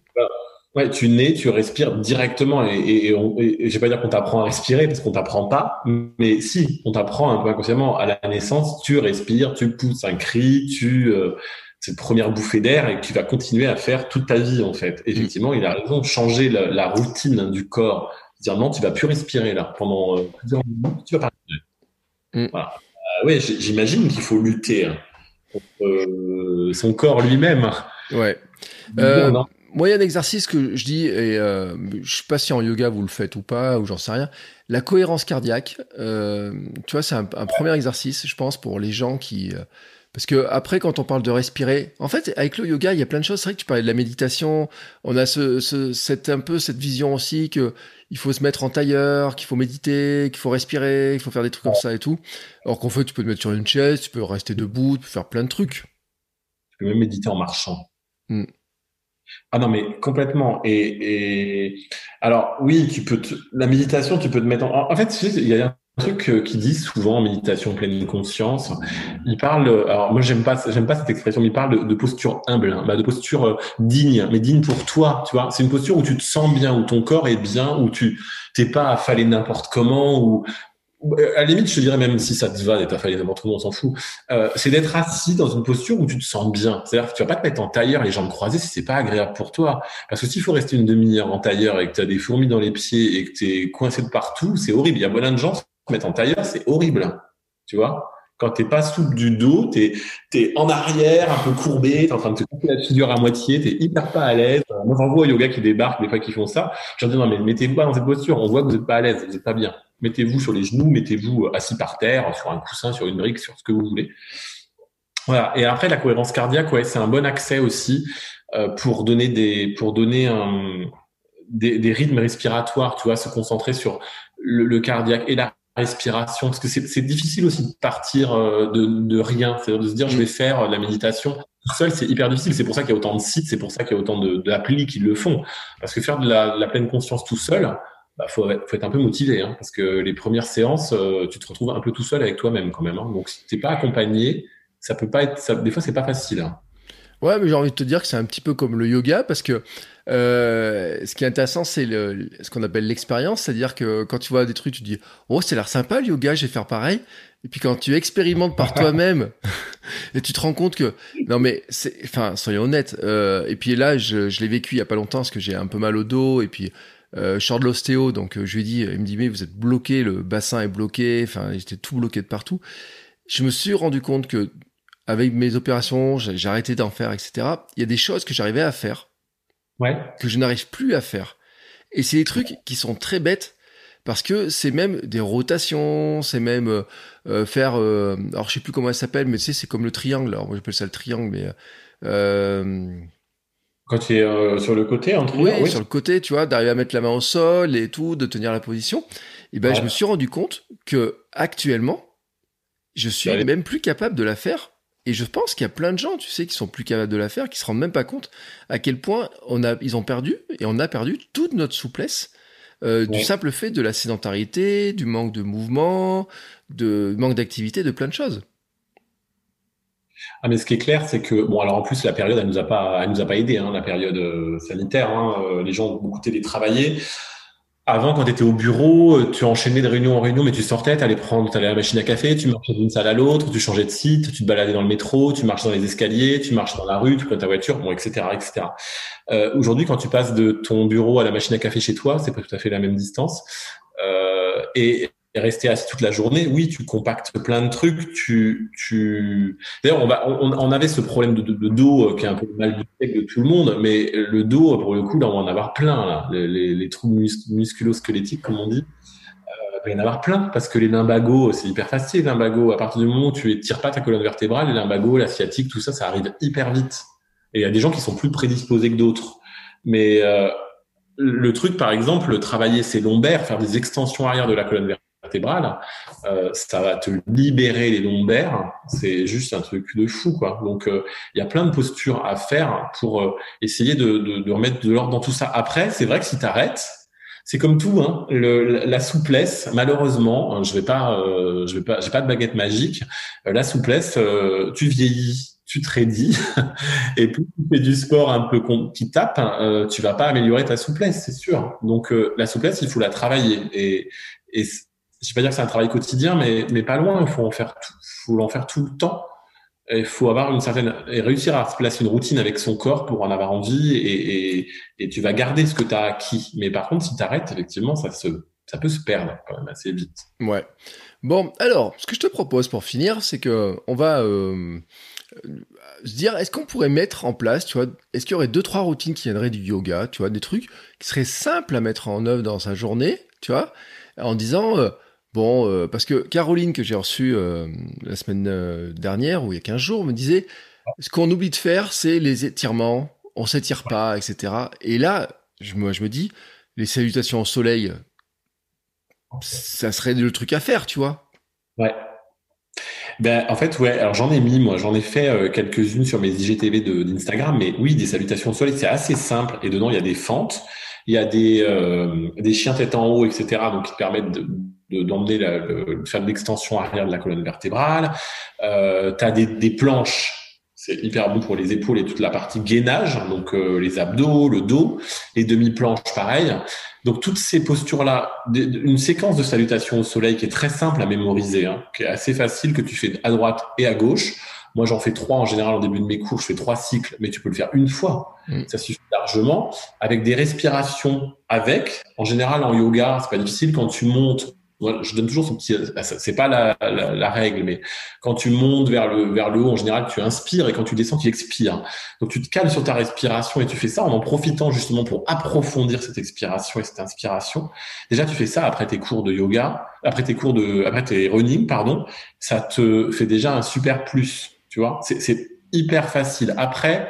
Speaker 2: Ouais, tu nais, tu respires directement et, et, et, et je vais pas dire qu'on t'apprend à respirer parce qu'on t'apprend pas, mais si, on t'apprend un peu inconsciemment à la naissance, tu respires, tu pousses un cri, tu euh, cette première bouffée d'air et que tu vas continuer à faire toute ta vie en fait. Effectivement, il a raison, changer la, la routine du corps, dire non, tu vas plus respirer là pendant euh, plusieurs minutes, tu vas pas respirer. Mm. Voilà. Euh, oui, j'imagine qu'il faut lutter hein, contre euh, son corps lui-même.
Speaker 1: Ouais. Euh, moi, il y a un exercice que je dis, et euh, je sais pas si en yoga vous le faites ou pas, ou j'en sais rien. La cohérence cardiaque, euh, tu vois, c'est un, un, premier exercice, je pense, pour les gens qui parce que après, quand on parle de respirer, en fait, avec le yoga, il y a plein de choses. C'est vrai que tu parlais de la méditation. On a ce, ce, cette, un peu cette vision aussi que il faut se mettre en tailleur, qu'il faut méditer, qu'il faut respirer, qu'il faut faire des trucs comme ça et tout. Alors qu'en fait, tu peux te mettre sur une chaise, tu peux rester debout, tu peux faire plein de trucs.
Speaker 2: Tu peux même méditer en marchant. Mm. Ah non, mais complètement. Et, alors oui, tu peux te... la méditation, tu peux te mettre en. En fait, il y a un truc euh, qui dit souvent en méditation pleine conscience. Il parle, alors moi j'aime pas, pas cette expression, mais il parle de, de posture humble, hein, bah, de posture euh, digne, mais digne pour toi, tu vois. C'est une posture où tu te sens bien, où ton corps est bien, où tu t'es pas affalé n'importe comment, ou à la limite, je te dirais même si ça te va d'être affalé n'importe on s'en fout. Euh, c'est d'être assis dans une posture où tu te sens bien. C'est-à-dire que tu vas pas te mettre en tailleur, les jambes croisées, si c'est pas agréable pour toi. Parce que s'il faut rester une demi-heure en tailleur et que tu as des fourmis dans les pieds et que tu es coincé de partout, c'est horrible. Il y a plein de gens mettre en tailleur, c'est horrible. Tu vois? Quand t'es pas souple du dos, t'es es en arrière, un peu courbé, t'es en train de te couper la figure à moitié, t'es hyper pas à l'aise. Moi, j'en vois yoga qui débarquent des fois qui font ça. Je leur dis non mais mettez-vous pas dans cette posture. On voit que vous êtes pas à l'aise, vous êtes pas bien. Mettez-vous sur les genoux, mettez-vous assis par terre, sur un coussin, sur une brique, sur ce que vous voulez. Voilà. Et après la cohérence cardiaque, ouais, c'est un bon accès aussi euh, pour donner des, pour donner des, rythmes respiratoires. Tu vois, se concentrer sur le, cardiaque et la respiration parce que c'est difficile aussi de partir euh, de, de rien c'est-à-dire de se dire je vais faire la méditation tout seul c'est hyper difficile c'est pour ça qu'il y a autant de sites c'est pour ça qu'il y a autant d'applis qui le font parce que faire de de la pleine conscience tout seul bah, faut, faut être un peu motivé hein, parce que les premières séances euh, tu te retrouves un peu tout seul avec toi-même quand même hein, donc si t'es pas accompagné ça peut pas être ça, des fois c'est pas facile hein.
Speaker 1: Ouais, mais j'ai envie de te dire que c'est un petit peu comme le yoga parce que euh, ce qui est intéressant, c'est ce qu'on appelle l'expérience, c'est-à-dire que quand tu vois des trucs, tu dis oh, c'est l'air sympa le yoga, je vais faire pareil. Et puis quand tu expérimentes par (laughs) toi-même et tu te rends compte que non mais enfin soyons honnêtes. Euh, et puis là, je, je l'ai vécu il y a pas longtemps parce que j'ai un peu mal au dos et puis euh, je sors de l'ostéo, donc euh, je lui ai dit, il me dit mais vous êtes bloqué, le bassin est bloqué, enfin j'étais tout bloqué de partout. Je me suis rendu compte que avec mes opérations, j'ai arrêté d'en faire, etc. Il y a des choses que j'arrivais à faire,
Speaker 2: ouais.
Speaker 1: que je n'arrive plus à faire. Et c'est des trucs qui sont très bêtes parce que c'est même des rotations, c'est même euh, euh, faire, euh, alors je sais plus comment elle s'appelle, mais tu sais, c'est comme le triangle. Alors moi j'appelle ça le triangle, mais euh,
Speaker 2: quand tu es euh, sur le côté, entre
Speaker 1: oui, oui, sur le côté, tu vois, d'arriver à mettre la main au sol et tout, de tenir la position. Et ben, ouais. je me suis rendu compte que actuellement, je suis Allez. même plus capable de la faire et je pense qu'il y a plein de gens, tu sais, qui sont plus capables de la faire, qui se rendent même pas compte à quel point on a, ils ont perdu et on a perdu toute notre souplesse euh, ouais. du simple fait de la sédentarité, du manque de mouvement, de manque d'activité, de plein de choses.
Speaker 2: Ah mais ce qui est clair, c'est que bon alors en plus la période elle nous a pas elle nous a pas aidé hein, la période euh, sanitaire. Hein, euh, les gens ont beaucoup télétravaillé. Avant, quand tu étais au bureau, euh, tu enchaînais de réunion en réunion, mais tu sortais, tu allais prendre, tu allais à la machine à café, tu marchais d'une salle à l'autre, tu changeais de site, tu te baladais dans le métro, tu marches dans les escaliers, tu marches dans la rue, tu prends ta voiture, bon, etc., etc. Euh, Aujourd'hui, quand tu passes de ton bureau à la machine à café chez toi, c'est pas tout à fait la même distance. Et, et rester assis toute la journée, oui, tu compactes plein de trucs. Tu, tu. D'ailleurs, on, on, on, avait ce problème de, de, de, dos euh, qui est un peu mal du de tout le monde, mais le dos, pour le coup, là, on va en avoir plein. Là. Les, les, les trous mus musculo-squelettiques, comme on dit, euh, il va y en avoir plein parce que les limbagos, c'est hyper facile. Les limbagos, à partir du moment où tu tires pas ta colonne vertébrale, les limbagos, la sciatique, tout ça, ça arrive hyper vite. Et il y a des gens qui sont plus prédisposés que d'autres. Mais euh, le truc, par exemple, travailler ses lombaires, faire des extensions arrière de la colonne vertébrale vertébrale, euh, ça va te libérer les lombaires. C'est juste un truc de fou, quoi. Donc, euh, il y a plein de postures à faire pour euh, essayer de, de, de, remettre de l'ordre dans tout ça. Après, c'est vrai que si t'arrêtes, c'est comme tout, hein, le, la souplesse. Malheureusement, hein, je vais pas, euh, je vais pas, j'ai pas de baguette magique. Euh, la souplesse, tu vieillis, tu te raidis, (laughs) et plus tu fais du sport un peu qui tape, euh, tu vas pas améliorer ta souplesse, c'est sûr. Donc la souplesse, il faut la travailler. Et, et je vais pas dire que c'est un travail quotidien, mais, mais pas loin. Il faut en faire tout, faut en faire tout le temps. Il faut avoir une certaine et réussir à se placer une routine avec son corps pour en avoir envie et, et, et tu vas garder ce que tu as acquis. Mais par contre, si tu arrêtes, effectivement, ça se ça peut se perdre quand même assez vite.
Speaker 1: Ouais. Bon, alors, ce que je te propose pour finir, c'est que on va euh, se dire, est-ce qu'on pourrait mettre en place, tu vois, est-ce qu'il y aurait deux trois routines qui viendraient du yoga, tu vois, des trucs qui seraient simples à mettre en œuvre dans sa journée, tu vois, en disant, euh, Bon, euh, parce que Caroline, que j'ai reçue euh, la semaine euh, dernière, ou il y a 15 jours, me disait, ce qu'on oublie de faire, c'est les étirements, on s'étire pas, etc. Et là, je, moi, je me dis, les salutations au soleil, ça serait le truc à faire, tu vois.
Speaker 2: Ouais. Ben, en fait, ouais. Alors, j'en ai mis, moi, j'en ai fait euh, quelques-unes sur mes IGTV d'Instagram, mais oui, des salutations au soleil, c'est assez simple. Et dedans, il y a des fentes, il y a des, euh, des chiens tête en haut, etc. Donc, qui permettent de, d'emmener la, de faire de l'extension arrière de la colonne vertébrale. Euh, tu as des, des planches c'est hyper bon pour les épaules et toute la partie gainage, donc euh, les abdos, le dos, les demi-planches, pareil. Donc toutes ces postures-là, une séquence de salutation au soleil qui est très simple à mémoriser, hein, qui est assez facile, que tu fais à droite et à gauche. Moi, j'en fais trois en général au début de mes cours. Je fais trois cycles, mais tu peux le faire une fois. Mmh. Ça suffit largement. Avec des respirations avec. En général, en yoga, c'est pas difficile. Quand tu montes je donne toujours ce petit, c'est pas la, règle, mais quand tu montes vers le, vers le haut, en général, tu inspires et quand tu descends, tu expires. Donc, tu te cales sur ta respiration et tu fais ça en en profitant justement pour approfondir cette expiration et cette inspiration. Déjà, tu fais ça après tes cours de yoga, après tes cours de, après tes running, pardon. Ça te fait déjà un super plus, tu vois. C'est hyper facile. Après,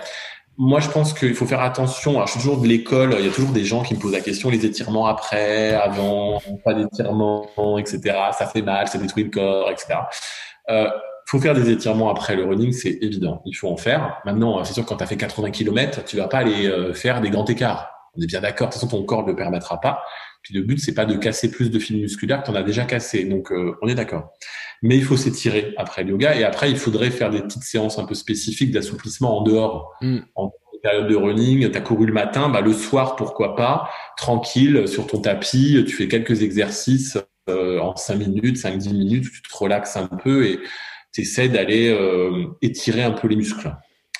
Speaker 2: moi, je pense qu'il faut faire attention. Alors, je suis toujours de l'école. Il y a toujours des gens qui me posent la question les étirements après, avant, pas d'étirements, etc. Ça fait mal, ça détruit le corps, etc. Euh, faut faire des étirements après le running, c'est évident. Il faut en faire. Maintenant, c'est sûr que quand tu as fait 80 km, tu vas pas aller euh, faire des grands écarts. On est bien d'accord. De toute façon, ton corps ne le permettra pas. Puis le but, c'est pas de casser plus de fils musculaires que tu as déjà cassé. Donc, euh, on est d'accord mais il faut s'étirer après le yoga. Et après, il faudrait faire des petites séances un peu spécifiques d'assouplissement en dehors. Mm. En période de running, tu as couru le matin, bah, le soir, pourquoi pas, tranquille, sur ton tapis, tu fais quelques exercices euh, en 5 minutes, 5-10 minutes, tu te relaxes un peu et tu essaies d'aller euh, étirer un peu les muscles.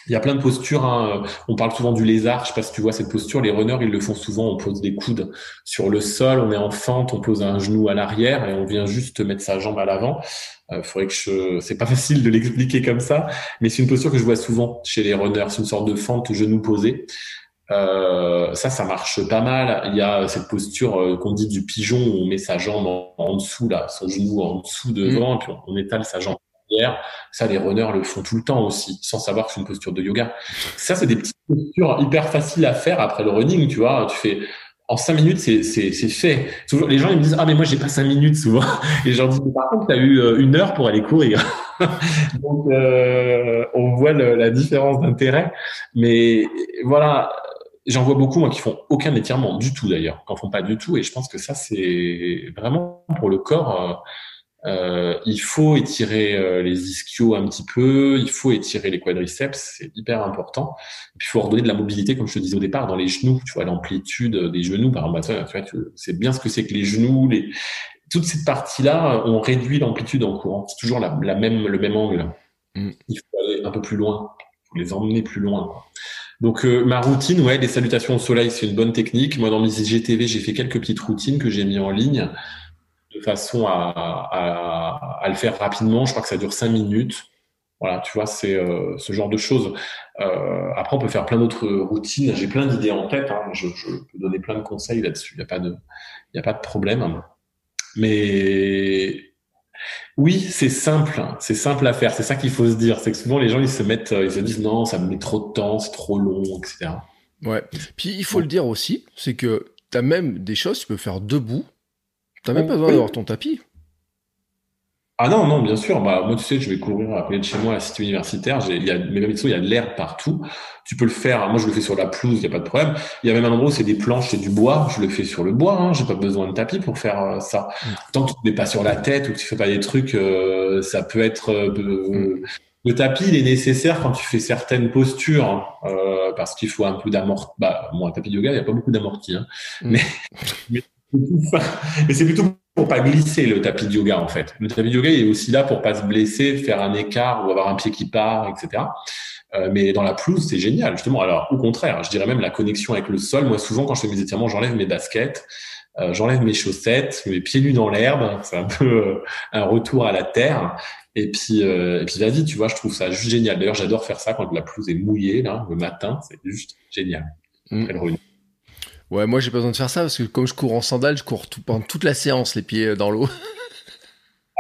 Speaker 2: Il y a plein de postures. Hein. On parle souvent du lézard. Je sais pas si tu vois cette posture. Les runners, ils le font souvent. On pose des coudes sur le sol. On est en fente. On pose un genou à l'arrière et on vient juste mettre sa jambe à l'avant. Euh, faudrait que je. C'est pas facile de l'expliquer comme ça, mais c'est une posture que je vois souvent chez les runners. C'est une sorte de fente genou posé. Euh, ça, ça marche pas mal. Il y a cette posture euh, qu'on dit du pigeon où on met sa jambe en, dessous, là, son genou en dessous devant, mmh. puis on étale sa jambe ça, les runners le font tout le temps aussi, sans savoir que c'est une posture de yoga. Ça, c'est des petites postures hyper faciles à faire après le running, tu vois. Tu fais en cinq minutes, c'est fait. Les gens ils me disent ah mais moi j'ai pas cinq minutes souvent. Et je leur dis par contre t'as eu euh, une heure pour aller courir. (laughs) Donc euh, on voit la différence d'intérêt. Mais voilà, j'en vois beaucoup moi qui font aucun étirement du tout d'ailleurs, qui en font pas du tout. Et je pense que ça c'est vraiment pour le corps. Euh, Euh, il faut étirer euh, les ischios un petit peu, il faut étirer les quadriceps, c'est hyper important. Et puis il faut redonner de la mobilité, comme je te disais au départ, dans les genoux. Tu vois l'amplitude des genoux, par exemple, bah, tu vois, c'est bien ce que c'est que les genoux, les toute cette partie-là, on réduit l'amplitude en courant. C'est toujours la, la, même le même angle. Mm. Il faut aller un peu plus loin, il faut les emmener plus loin. Donc euh, ma routine, ouais, les salutations au soleil, c'est une bonne technique. Moi, dans mes IGTV, j'ai fait quelques petites routines que j'ai mis en ligne façon à, le faire rapidement. Je crois que ça dure cinq minutes. Voilà, tu vois, c'est euh, ce genre de choses. Euh, après, on peut faire plein d'autres routines. J'ai plein d'idées en tête. Hein. Je, peux donner plein de conseils là-dessus. Il n'y a pas de, problème. Mais oui, c'est simple, c'est simple à faire. C'est ça qu'il faut se dire. C'est que souvent les gens ils se mettent, ils se disent non, ça me met trop de temps, c'est trop long, etc.
Speaker 1: Ouais. Puis il faut le dire aussi, c'est que tu as même des choses tu peux faire debout T'as même pas besoin d'avoir ton tapis.
Speaker 2: Ah non, non, bien sûr. Bah, moi, tu sais, je vais courir à côté de chez moi à la cité universitaire. Il y a, mais même il y a de l'air partout. Tu peux le faire. Moi, je le fais sur la pelouse, il n'y a pas de problème. Il y a même un endroit où c'est des planches, c'est du bois. Je le fais sur le bois. Hein. J'ai pas besoin de tapis pour faire euh, ça. Mm. Tant que tu n'es pas sur la tête ou que tu fais pas des trucs, euh, ça peut être. Euh, mm. Le tapis, il est nécessaire quand tu fais certaines postures, euh, parce qu'il faut un peu d'amorti. Bah, moi, un tapis de yoga, il n'y a pas beaucoup d'amorti. Hein. Mm. mais mais (laughs) c'est plutôt pour pas glisser le tapis de yoga en fait. Le tapis de yoga il est aussi là pour pas se blesser, faire un écart ou avoir un pied qui part, etc. Euh, mais dans la pelouse, c'est génial justement. Alors au contraire, je dirais même la connexion avec le sol. Moi, souvent quand je fais mes étirements, j'enlève mes baskets, euh, j'enlève mes chaussettes, mes pieds nus dans l'herbe. C'est un peu euh, un retour à la terre. Et puis, euh, et puis vas-y, tu vois, je trouve ça juste génial. D'ailleurs, j'adore faire ça quand la pelouse est mouillée là le matin. C'est juste génial. Mm.
Speaker 1: Ouais, moi j'ai pas besoin de faire ça parce que comme je cours en sandales, je cours tout, pendant toute la séance les pieds dans l'eau. (laughs)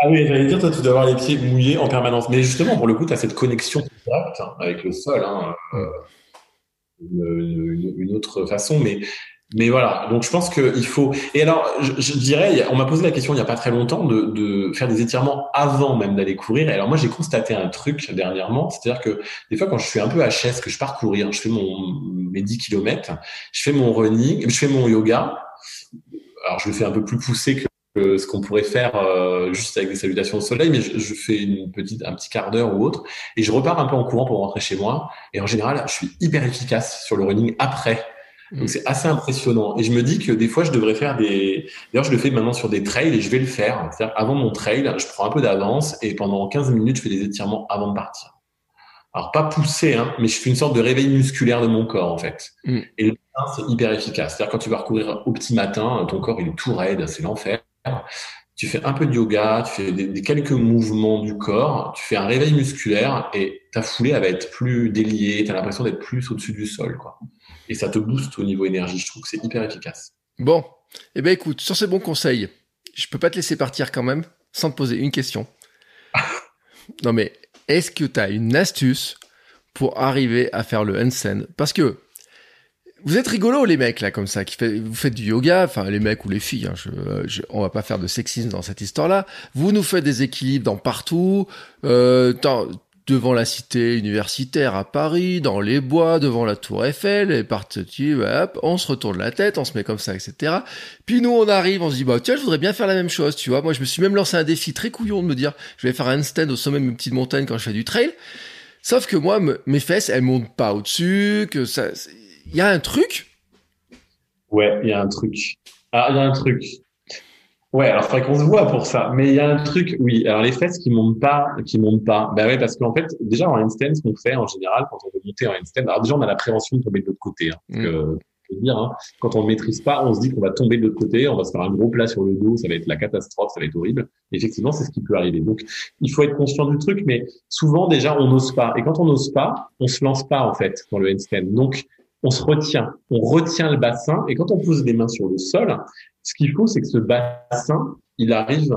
Speaker 2: Ah oui, j'allais dire, toi, tu dois avoir les pieds mouillés en permanence. Mais justement, pour le coup, tu as cette connexion directe avec le sol, hein, euh, une, une, autre façon. Mais mais voilà, donc je pense qu'il faut. Et alors, je, je dirais, on m'a posé la question il n'y a pas très longtemps de, de faire des étirements avant même d'aller courir. Et alors moi, j'ai constaté un truc dernièrement, c'est-à-dire que des fois, quand je suis un peu HS, que je pars courir, je fais mon mes 10 km, je fais mon running, je fais mon yoga. Alors, je le fais un peu plus poussé que ce qu'on pourrait faire euh, juste avec des salutations au soleil, mais je, je, fais une petite, un petit quart d'heure ou autre, et je repars un peu en courant pour rentrer chez moi. Et en général, je suis hyper efficace sur le running après donc c'est assez impressionnant. Et je me dis que des fois, je devrais faire des. D'ailleurs, je le fais maintenant sur des trails et je vais le faire. C'est-à-dire, avant mon trail, je prends un peu d'avance et pendant 15 minutes, je fais des étirements avant de partir. Alors, pas poussé, hein, mais je fais une sorte de réveil musculaire de mon corps, en fait. Mm. Et le matin, c'est hyper efficace. C'est-à-dire, quand tu vas recourir au petit matin, ton corps, il est tout raide, c'est l'enfer. Tu fais un peu de yoga, tu fais des, quelques mouvements du corps, tu fais un réveil musculaire et ta foulée, elle va être plus déliée, tu as l'impression d'être plus au-dessus du sol, quoi et ça te booste au niveau énergie. Je trouve que c'est hyper efficace.
Speaker 1: Bon, eh ben écoute, sur ces bons conseils, je peux pas te laisser partir quand même sans te poser une question. (laughs) non mais est-ce que tu as une astuce pour arriver à faire le handstand Parce que vous êtes rigolos les mecs là comme ça, qui fait, vous faites du yoga, enfin les mecs ou les filles, hein, je, on va pas faire de sexisme dans cette histoire-là. Vous nous faites des équilibres dans partout. Euh, devant la cité universitaire à Paris, dans les bois, devant la tour Eiffel, et parti, hop, on se retourne la tête, on se met comme ça, etc. Puis nous, on arrive, on se dit, bah, tiens, je voudrais bien faire la même chose, tu vois. Moi, je me suis même lancé un défi très couillon de me dire, je vais faire un stand au sommet de mes petites montagnes quand je fais du trail. Sauf que moi, mes fesses, elles montent pas au-dessus, que ça, il y a un truc.
Speaker 2: Ouais, il y a un truc. Ah, il y a un truc. Ouais, alors faudrait qu'on se voit pour ça. Mais il y a un truc, oui. Alors les fesses qui montent pas, qui montent pas. Ben ouais, parce qu'en fait, déjà en handstand, ce qu'on fait en général quand on veut monter en handstand, alors déjà on a la prévention de tomber de l'autre côté. Hein, parce mm. que, dire, hein, quand on ne maîtrise pas, on se dit qu'on va tomber de l'autre côté, on va se faire un gros plat sur le dos, ça va être la catastrophe, ça va être horrible. effectivement, c'est ce qui peut arriver. Donc, il faut être conscient du truc, mais souvent déjà on n'ose pas. Et quand on n'ose pas, on se lance pas en fait dans le handstand. Donc, on se retient, on retient le bassin, et quand on pose les mains sur le sol, ce qu'il faut, c'est que ce bassin, il arrive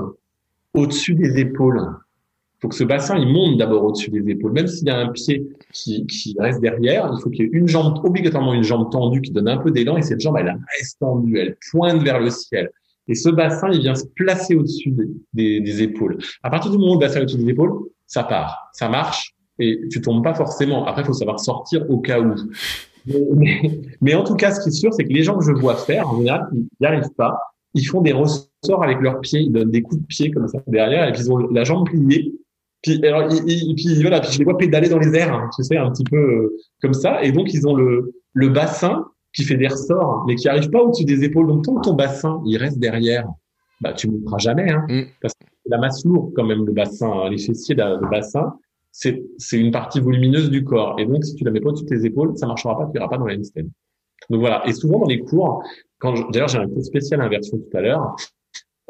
Speaker 2: au-dessus des épaules. Il faut que ce bassin, il monte d'abord au-dessus des épaules. Même s'il y a un pied qui, reste derrière, il faut qu'il y ait une jambe, obligatoirement une jambe tendue qui donne un peu d'élan, et cette jambe, elle reste tendue, elle pointe vers le ciel. Et ce bassin, il vient se placer au-dessus des, des, épaules. À partir du moment où le bassin est au-dessus des épaules, ça part, ça marche, et tu tombes pas forcément. Après, il faut savoir sortir au cas où. Mais, mais, en tout cas, ce qui est sûr, c'est que les gens que je vois faire, en général, ils n'y arrivent pas. ils font des ressorts avec leurs pieds, ils donnent des coups de pied comme ça derrière, et puis ils ont la jambe pliée. Puis, alors, ils, puis voilà, puis je les vois pédaler dans les airs, hein, tu sais, un petit peu euh, comme ça. Et donc, ils ont le, le bassin qui fait des ressorts, mais qui arrive pas au-dessus des épaules. Donc, tant que ton bassin, il reste derrière, bah, tu ne feras jamais, hein, mm. parce que la masse lourde quand même, le bassin, hein, les fessiers, le bassin, c'est, une partie volumineuse du corps. Et donc, si tu la mets pas au-dessus de tes épaules, ça marchera pas, tu iras pas dans la handstand. Donc voilà. Et souvent dans les cours, quand d'ailleurs j'ai un cours spécial inversion tout à l'heure,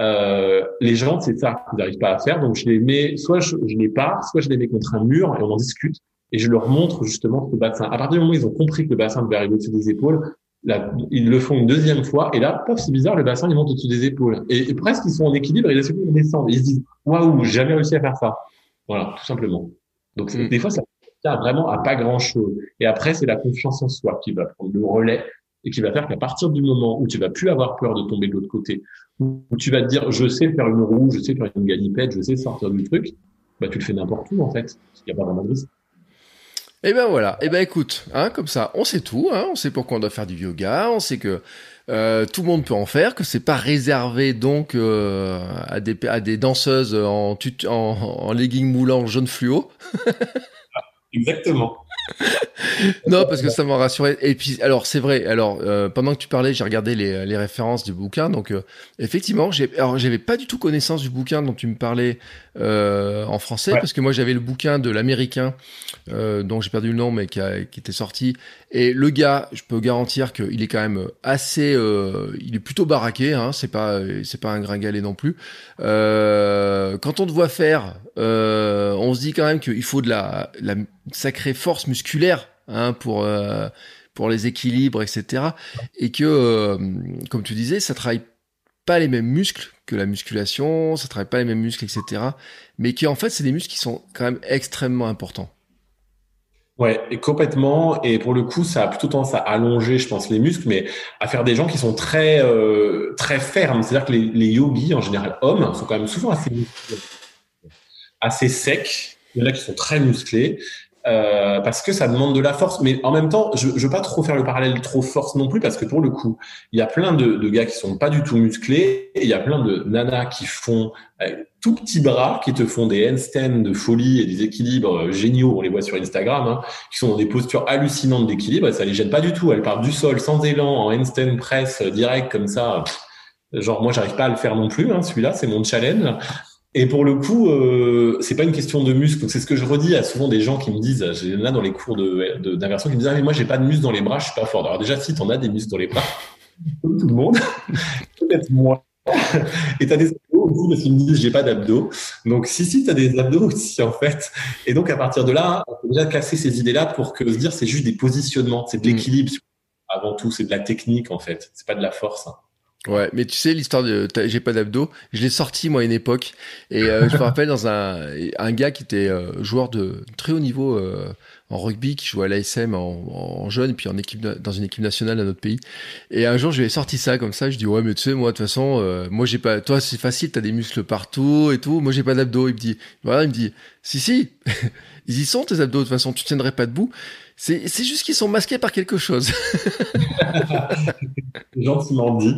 Speaker 2: euh, les gens c'est ça qu'ils n'arrivent pas à faire. Donc je les mets, soit je, je, les pars, soit je les mets contre un mur et on en discute. Et je leur montre justement le bassin. À partir du moment où ils ont compris que le bassin devait arriver au-dessus des épaules, là, ils le font une deuxième fois et là, paf, c'est bizarre, le bassin il monte au-dessus des épaules. Et, presque ils sont en équilibre et là, ils descendent. Ils se disent waouh, j'ai jamais réussi à faire ça. Voilà, tout simplement. Donc mm. des fois ça sert vraiment à pas grand chose. Et après c'est la confiance en soi qui va prendre le relais et qui va faire qu'à partir du moment où tu vas plus avoir peur de tomber de l'autre côté, où tu vas te dire je sais faire une roue, je sais faire une galipette, je sais sortir du truc, bah tu le fais n'importe où en fait. Il n'y a pas vraiment de risque.
Speaker 1: Et eh ben voilà, et eh ben écoute, hein, comme ça, on sait tout, hein, on sait pourquoi on doit faire du yoga, on sait que euh, tout le monde peut en faire, que c'est pas réservé donc euh, à des à des danseuses en, en, en legging moulant jaune fluo. (laughs)
Speaker 2: Exactement. (laughs)
Speaker 1: non, parce que ça m'a rassuré. Et puis, alors, c'est vrai. Alors, euh, pendant que tu parlais, j'ai regardé les, les, références du bouquin. Donc, euh, effectivement, j'avais pas du tout connaissance du bouquin dont tu me parlais euh, en français, parce que moi, j'avais le bouquin de l'américain, dont j'ai perdu le nom, mais qui, a, qui était sorti. Et le gars, je peux garantir qu'il est quand même assez, il est plutôt baraqué. Hein, c'est pas, c'est pas un gringalet non plus. quand on te voit faire, on se dit quand même qu'il faut de la, la sacrée force musculaire hein, pour euh, pour les équilibres, etc. Et que, euh, comme tu disais, ça travaille pas les mêmes muscles que la musculation, ça travaille pas les mêmes muscles, etc. Mais qui en fait, c'est des muscles qui sont quand même extrêmement importants.
Speaker 2: Ouais, complètement. Et pour le coup, ça a plutôt tendance à allonger, je pense, les muscles, mais à faire des gens qui sont très euh, très fermes. C'est-à-dire que les, les, yogis, en général hommes, sont quand même souvent assez assez secs. Il y en a qui sont très musclés. Euh, parce que ça demande de la force. Mais en même temps, je ne veux pas trop faire le parallèle trop force non plus, parce que pour le coup, il y a plein de, de, gars qui sont pas du tout musclés, et il y a plein de nanas qui font euh, tout petits bras, qui te font des handstands de folie et des équilibres euh, géniaux, on les voit sur Instagram, hein, qui sont dans des postures hallucinantes d'équilibre, et ça les gêne pas du tout. Elles partent du sol sans élan, en handstand press direct comme ça. Genre moi, j'arrive pas à le faire non plus. Hein, Celui-là, c'est mon challenge. Et pour le coup, euh, c'est pas une question de muscle. C'est ce que je redis à souvent des gens qui me disent, j'ai là dans les cours de d'inversion qui me disent ah mais moi j'ai pas de muscle dans les bras, je suis pas fort. Alors déjà si t'en as des muscles dans les bras, (laughs) comme tout le monde, (laughs) peut-être moi. (laughs) Et t'as des abdos aussi parce qu'ils me disent j'ai pas d'abdos. Donc si si t'as des abdos aussi en fait. Et donc à partir de là, on peut déjà classer ces idées-là pour que se dire c'est juste des positionnements, c'est de l'équilibre. Avant tout, c'est de la technique en fait. C'est pas de la force. Hein.
Speaker 1: Ouais, mais tu sais l'histoire de j'ai pas d'abdos, je l'ai sorti moi à une époque. Et euh, je me (laughs) rappelle dans un un gars qui était euh, joueur de très haut niveau euh, en rugby qui jouait à l'ASM en, en, jeune puis en équipe dans une équipe nationale à notre pays. Et un jour je lui ai sorti ça comme ça, je dis ouais mais tu sais moi de toute façon moi j'ai pas toi c'est facile, t'as des muscles partout et tout, moi j'ai pas d'abdos, il me dit voilà, il me dit si si (laughs) ils y sont tes abdos de toute façon, tu tiendrais pas debout. C'est, c'est juste qu'ils sont masqués par quelque chose. (laughs) (laughs)
Speaker 2: Gentiment dit.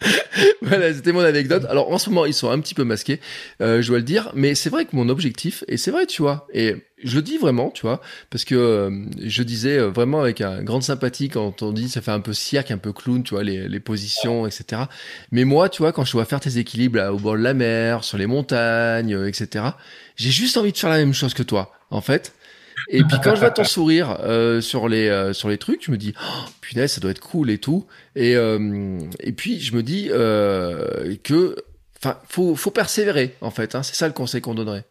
Speaker 2: (laughs)
Speaker 1: voilà, c'était mon anecdote. Alors en ce moment, ils sont un petit peu masqués, euh, je dois le dire, mais c'est vrai que mon objectif, et c'est vrai, tu vois, et je le dis vraiment, tu vois, parce que euh, je disais euh, vraiment avec un grande sympathie quand on dit ça fait un peu cirque, un peu clown, tu vois, les, les positions, etc. Mais moi, tu vois, quand je vois faire tes équilibres là, au bord de la mer, sur les montagnes, etc., j'ai juste envie de faire la même chose que toi, en fait. Et puis quand je vois ton (laughs) sourire euh, sur les euh, sur les trucs, je me dis oh, punaise, ça doit être cool et tout. Et euh, et puis je me dis euh, que enfin faut faut persévérer en fait. Hein, c'est ça le conseil qu'on donnerait.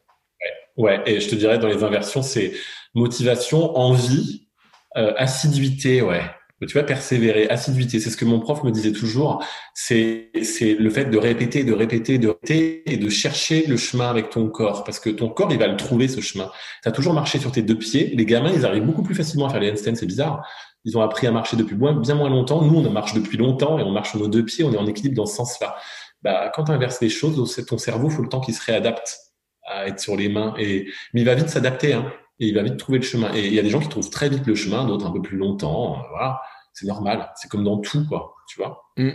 Speaker 2: Ouais. ouais, et je te dirais dans les inversions, c'est motivation, envie, assiduité, ouais tu vas persévérer, assiduité. C'est ce que mon prof me disait toujours. C'est, c'est le fait de répéter, de répéter, de répéter et de chercher le chemin avec ton corps. Parce que ton corps, il va le trouver, ce chemin. Tu as toujours marché sur tes deux pieds. Les gamins, ils arrivent beaucoup plus facilement à faire les handstands. C'est bizarre. Ils ont appris à marcher depuis bien moins longtemps. Nous, on marche depuis longtemps et on marche sur nos deux pieds. On est en équilibre dans ce sens-là. Bah, quand tu inverses les choses, ton cerveau, faut le temps qu'il se réadapte à être sur les mains. Et, mais il va vite s'adapter. Hein et il va vite trouver le chemin. Et il y a des gens qui trouvent très vite le chemin, d'autres un peu plus longtemps. Voilà, c'est normal. C'est comme dans tout, quoi. Tu vois. Mm.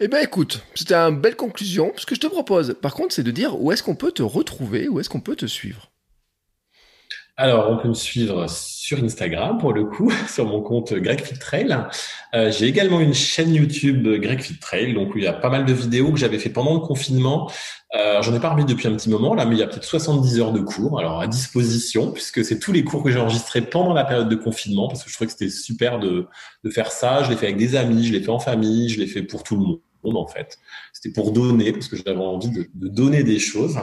Speaker 1: Eh ben écoute, c'était une belle conclusion. Ce que je te propose, par contre, c'est de dire où est-ce qu'on peut te retrouver, où est-ce qu'on peut te suivre?
Speaker 2: Alors, on peut me suivre sur Instagram, pour le coup, (laughs) sur mon compte Greg Trail. Euh, j'ai également une chaîne YouTube Greg Fit Trail, donc où il y a pas mal de vidéos que j'avais fait pendant le confinement. Euh, J'en ai pas remis depuis un petit moment, là, mais il y a peut-être 70 heures de cours, alors à disposition, puisque c'est tous les cours que j'ai enregistrés pendant la période de confinement, parce que je trouvais que c'était super de, de faire ça. Je l'ai fait avec des amis, je l'ai fait en famille, je l'ai fait pour tout le monde en fait. C'était pour donner, parce que j'avais envie de, de, donner des choses.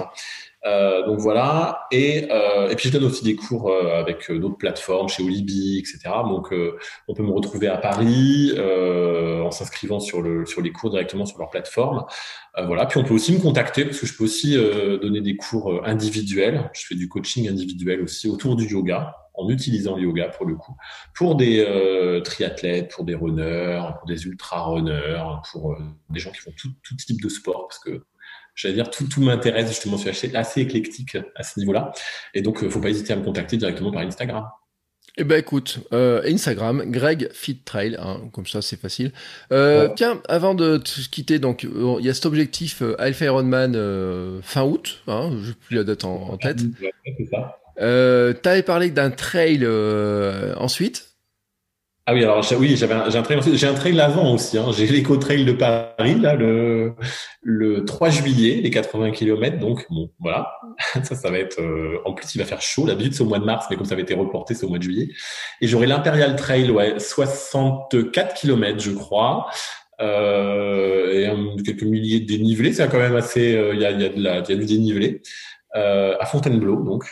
Speaker 2: Euh, donc voilà. Et, euh, et puis je donne aussi des cours euh, avec euh, d'autres plateformes, chez Olibi, etc. Donc euh, on peut me retrouver à Paris en s'inscrivant sur le sur les cours directement sur leur plateforme. voilà. Puis on peut aussi me contacter parce que je peux aussi donner des cours individuels. Je fais du coaching individuel aussi autour du yoga en utilisant le yoga pour le coup, pour des euh, triathlètes, pour des runners, pour des ultra-runners, pour euh, des gens qui font tout, tout, type de sport, parce que j'allais dire tout, tout m'intéresse, justement, je suis assez, éclectique à ce niveau-là. Et donc, euh, faut pas hésiter à me contacter directement par Instagram.
Speaker 1: Eh ben écoute, euh, Instagram, Greg Fit Trail, hein, comme ça c'est facile. Euh, Tiens, avant de te quitter, donc il y a cet objectif Alpha Ironman fin août, hein, je n'ai plus la date en, en tête. Euh, T'avais parlé d'un trail ensuite.
Speaker 2: Ah oui, alors oui, j'avais j'ai un trail j'ai un trail avant aussi. Hein. J'ai l'éco trail de Paris là le le 3 juillet, les 80 km. Donc bon, voilà, (laughs) ça, ça va être. Euh, en plus, il va faire chaud. L'habitude c'est au mois de mars, mais comme ça avait été reporté, c'est au mois de juillet. Et j'aurai l'impérial trail, ouais, 64 km, je crois. Euh, et un, quelques milliers de dénivelés, c'est quand même assez. Euh, il y, a, y, a de la, y a du dénivelé euh, à Fontainebleau, donc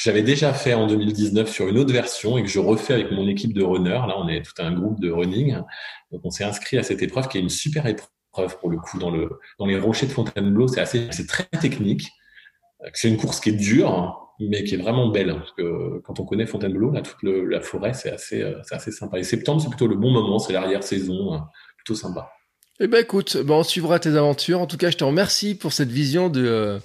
Speaker 2: que j'avais déjà fait en 2019 sur une autre version et que je refais avec mon équipe de runners. Là, on est tout un groupe de running. Donc, on s'est inscrit à cette épreuve qui est une super épreuve pour le coup dans le dans les rochers de Fontainebleau. C'est assez, c'est très technique. C'est une course qui est dure, mais qui est vraiment belle. Parce que quand on connaît Fontainebleau, là, toute la forêt, c'est assez, c'est assez sympa. Et septembre, c'est plutôt le bon moment. C'est l'arrière saison, hein. plutôt sympa.
Speaker 1: Eh ben écoute, bon, on suivra tes aventures. En tout cas, je te remercie pour cette vision de, euh,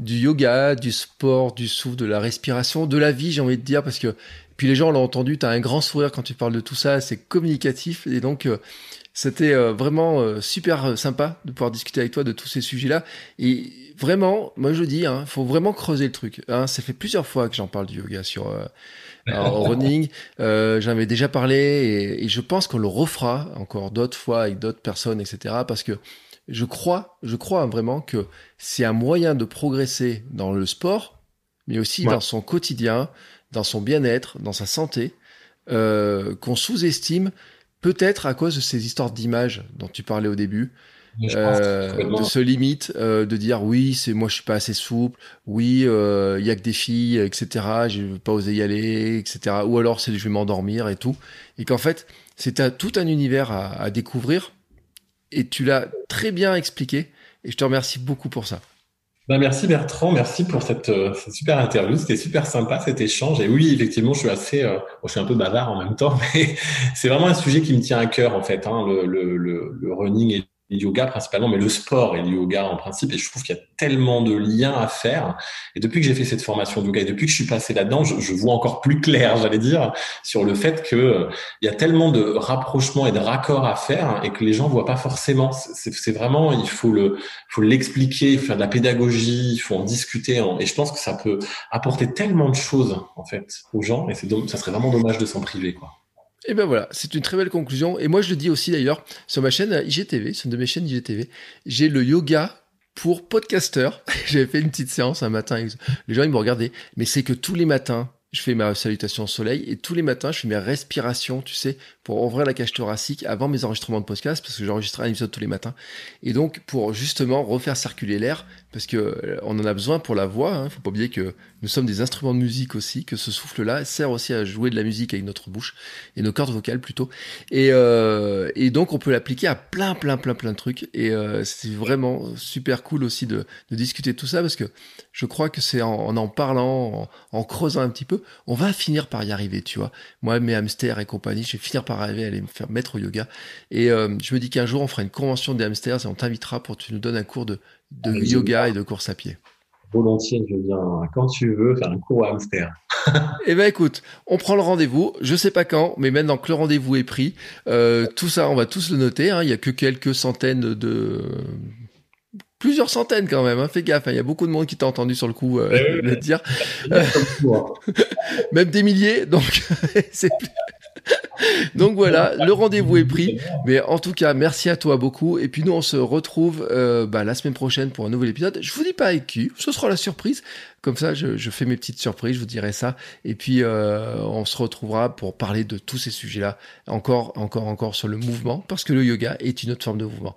Speaker 1: du yoga, du sport, du souffle, de la respiration, de la vie, j'ai envie de dire, parce que puis les gens l'ont entendu, tu as un grand sourire quand tu parles de tout ça, c'est communicatif, et donc euh, c'était euh, vraiment euh, super sympa de pouvoir discuter avec toi de tous ces sujets-là. Et vraiment, moi je dis, il hein, faut vraiment creuser le truc. Hein. Ça fait plusieurs fois que j'en parle du yoga sur en (laughs) running. J'en avais déjà parlé et, et je pense qu'on le refera encore d'autres fois avec d'autres personnes, etc. Parce que je crois, je crois vraiment que c'est un moyen de progresser dans le sport, mais aussi dans son quotidien, dans son bien-être, dans sa santé, euh, qu'on sous-estime peut-être à cause de ces histoires d'images dont tu parlais au début. Euh, de ce limite euh, de dire oui c'est moi je suis pas assez souple oui euh, il y a que des filles etc je vais pas oser y aller etc ou alors c'est je vais m'endormir et tout. Et qu'en fait c'est tout un univers à, à découvrir et tu l'as très bien expliqué et je te remercie beaucoup pour ça.
Speaker 2: Ben merci Bertrand, merci pour cette, euh, cette super interview. C'était super sympa cet échange. Et oui, effectivement, je suis assez, euh, je suis un peu bavard en même temps, (laughs) mais c'est vraiment un sujet qui me tient à cœur en fait. Hein, le, le running et yoga principalement, mais le sport et le yoga en principe. Et je trouve qu'il y a tellement de liens à faire. Et depuis que j'ai fait cette formation de yoga et depuis que je suis passé là-dedans, je, je, vois encore plus clair, j'allais dire, sur le fait que il y a tellement de rapprochements et de raccords à faire et que les gens voient pas forcément. C'est vraiment, il faut le, faut l'expliquer, faire de la pédagogie, il faut en discuter. et je pense que ça peut apporter tellement de choses en fait aux gens. Et c'est, ça serait vraiment dommage de s'en priver, quoi.
Speaker 1: Et ben voilà, c'est une très belle conclusion. Et moi, je le dis aussi d'ailleurs, sur ma chaîne IGTV, sur une de mes chaînes IGTV, j'ai le yoga pour podcasteurs. (laughs) J'avais fait une petite séance un matin. Les gens, ils me regardaient. Mais c'est que tous les matins, je fais ma salutation au soleil et tous les matins, je fais mes respirations, tu sais, pour ouvrir la cage thoracique avant mes enregistrements de podcast, parce que j'enregistre un épisode tous les matins. Et donc, pour justement refaire circuler l'air, parce que euh, on en a besoin pour la voix. Hein. faut pas oublier que nous sommes des instruments de musique aussi, que ce souffle-là sert aussi à jouer de la musique avec notre bouche et nos cordes vocales plutôt. Et, euh, et donc, on peut l'appliquer à plein, plein, plein, plein de trucs. Et euh, c'est vraiment super cool aussi de, de, discuter de tout ça, parce que je crois que c'est en, en, en parlant, en, en creusant un petit peu, on va finir par y arriver, tu vois. Moi, mes hamsters et compagnie, je vais finir par arriver à aller me faire mettre au yoga. Et euh, je me dis qu'un jour, on fera une convention des hamsters et on t'invitera pour que tu nous donnes un cours de, de yoga et de course à pied.
Speaker 2: Volontiers, je viens quand tu veux faire un cours à hamster. (laughs)
Speaker 1: eh ben écoute, on prend le rendez-vous. Je sais pas quand, mais maintenant que le rendez-vous est pris, euh, tout ça, on va tous le noter. Hein. Il y a que quelques centaines de plusieurs centaines quand même. Hein. Fais gaffe, hein. il y a beaucoup de monde qui t'a entendu sur le coup euh, eh (laughs) le dire. (laughs) même des milliers, donc c'est (laughs) Donc voilà, le rendez-vous est pris. Mais en tout cas, merci à toi beaucoup. Et puis nous, on se retrouve euh, bah, la semaine prochaine pour un nouvel épisode. Je vous dis pas avec qui, ce sera la surprise. Comme ça, je, fais mes petites surprises, je vous dirai ça. Et puis, euh, on se retrouvera pour parler de tous ces sujets-là, encore, encore, encore sur le mouvement, parce que le yoga est une autre forme de mouvement.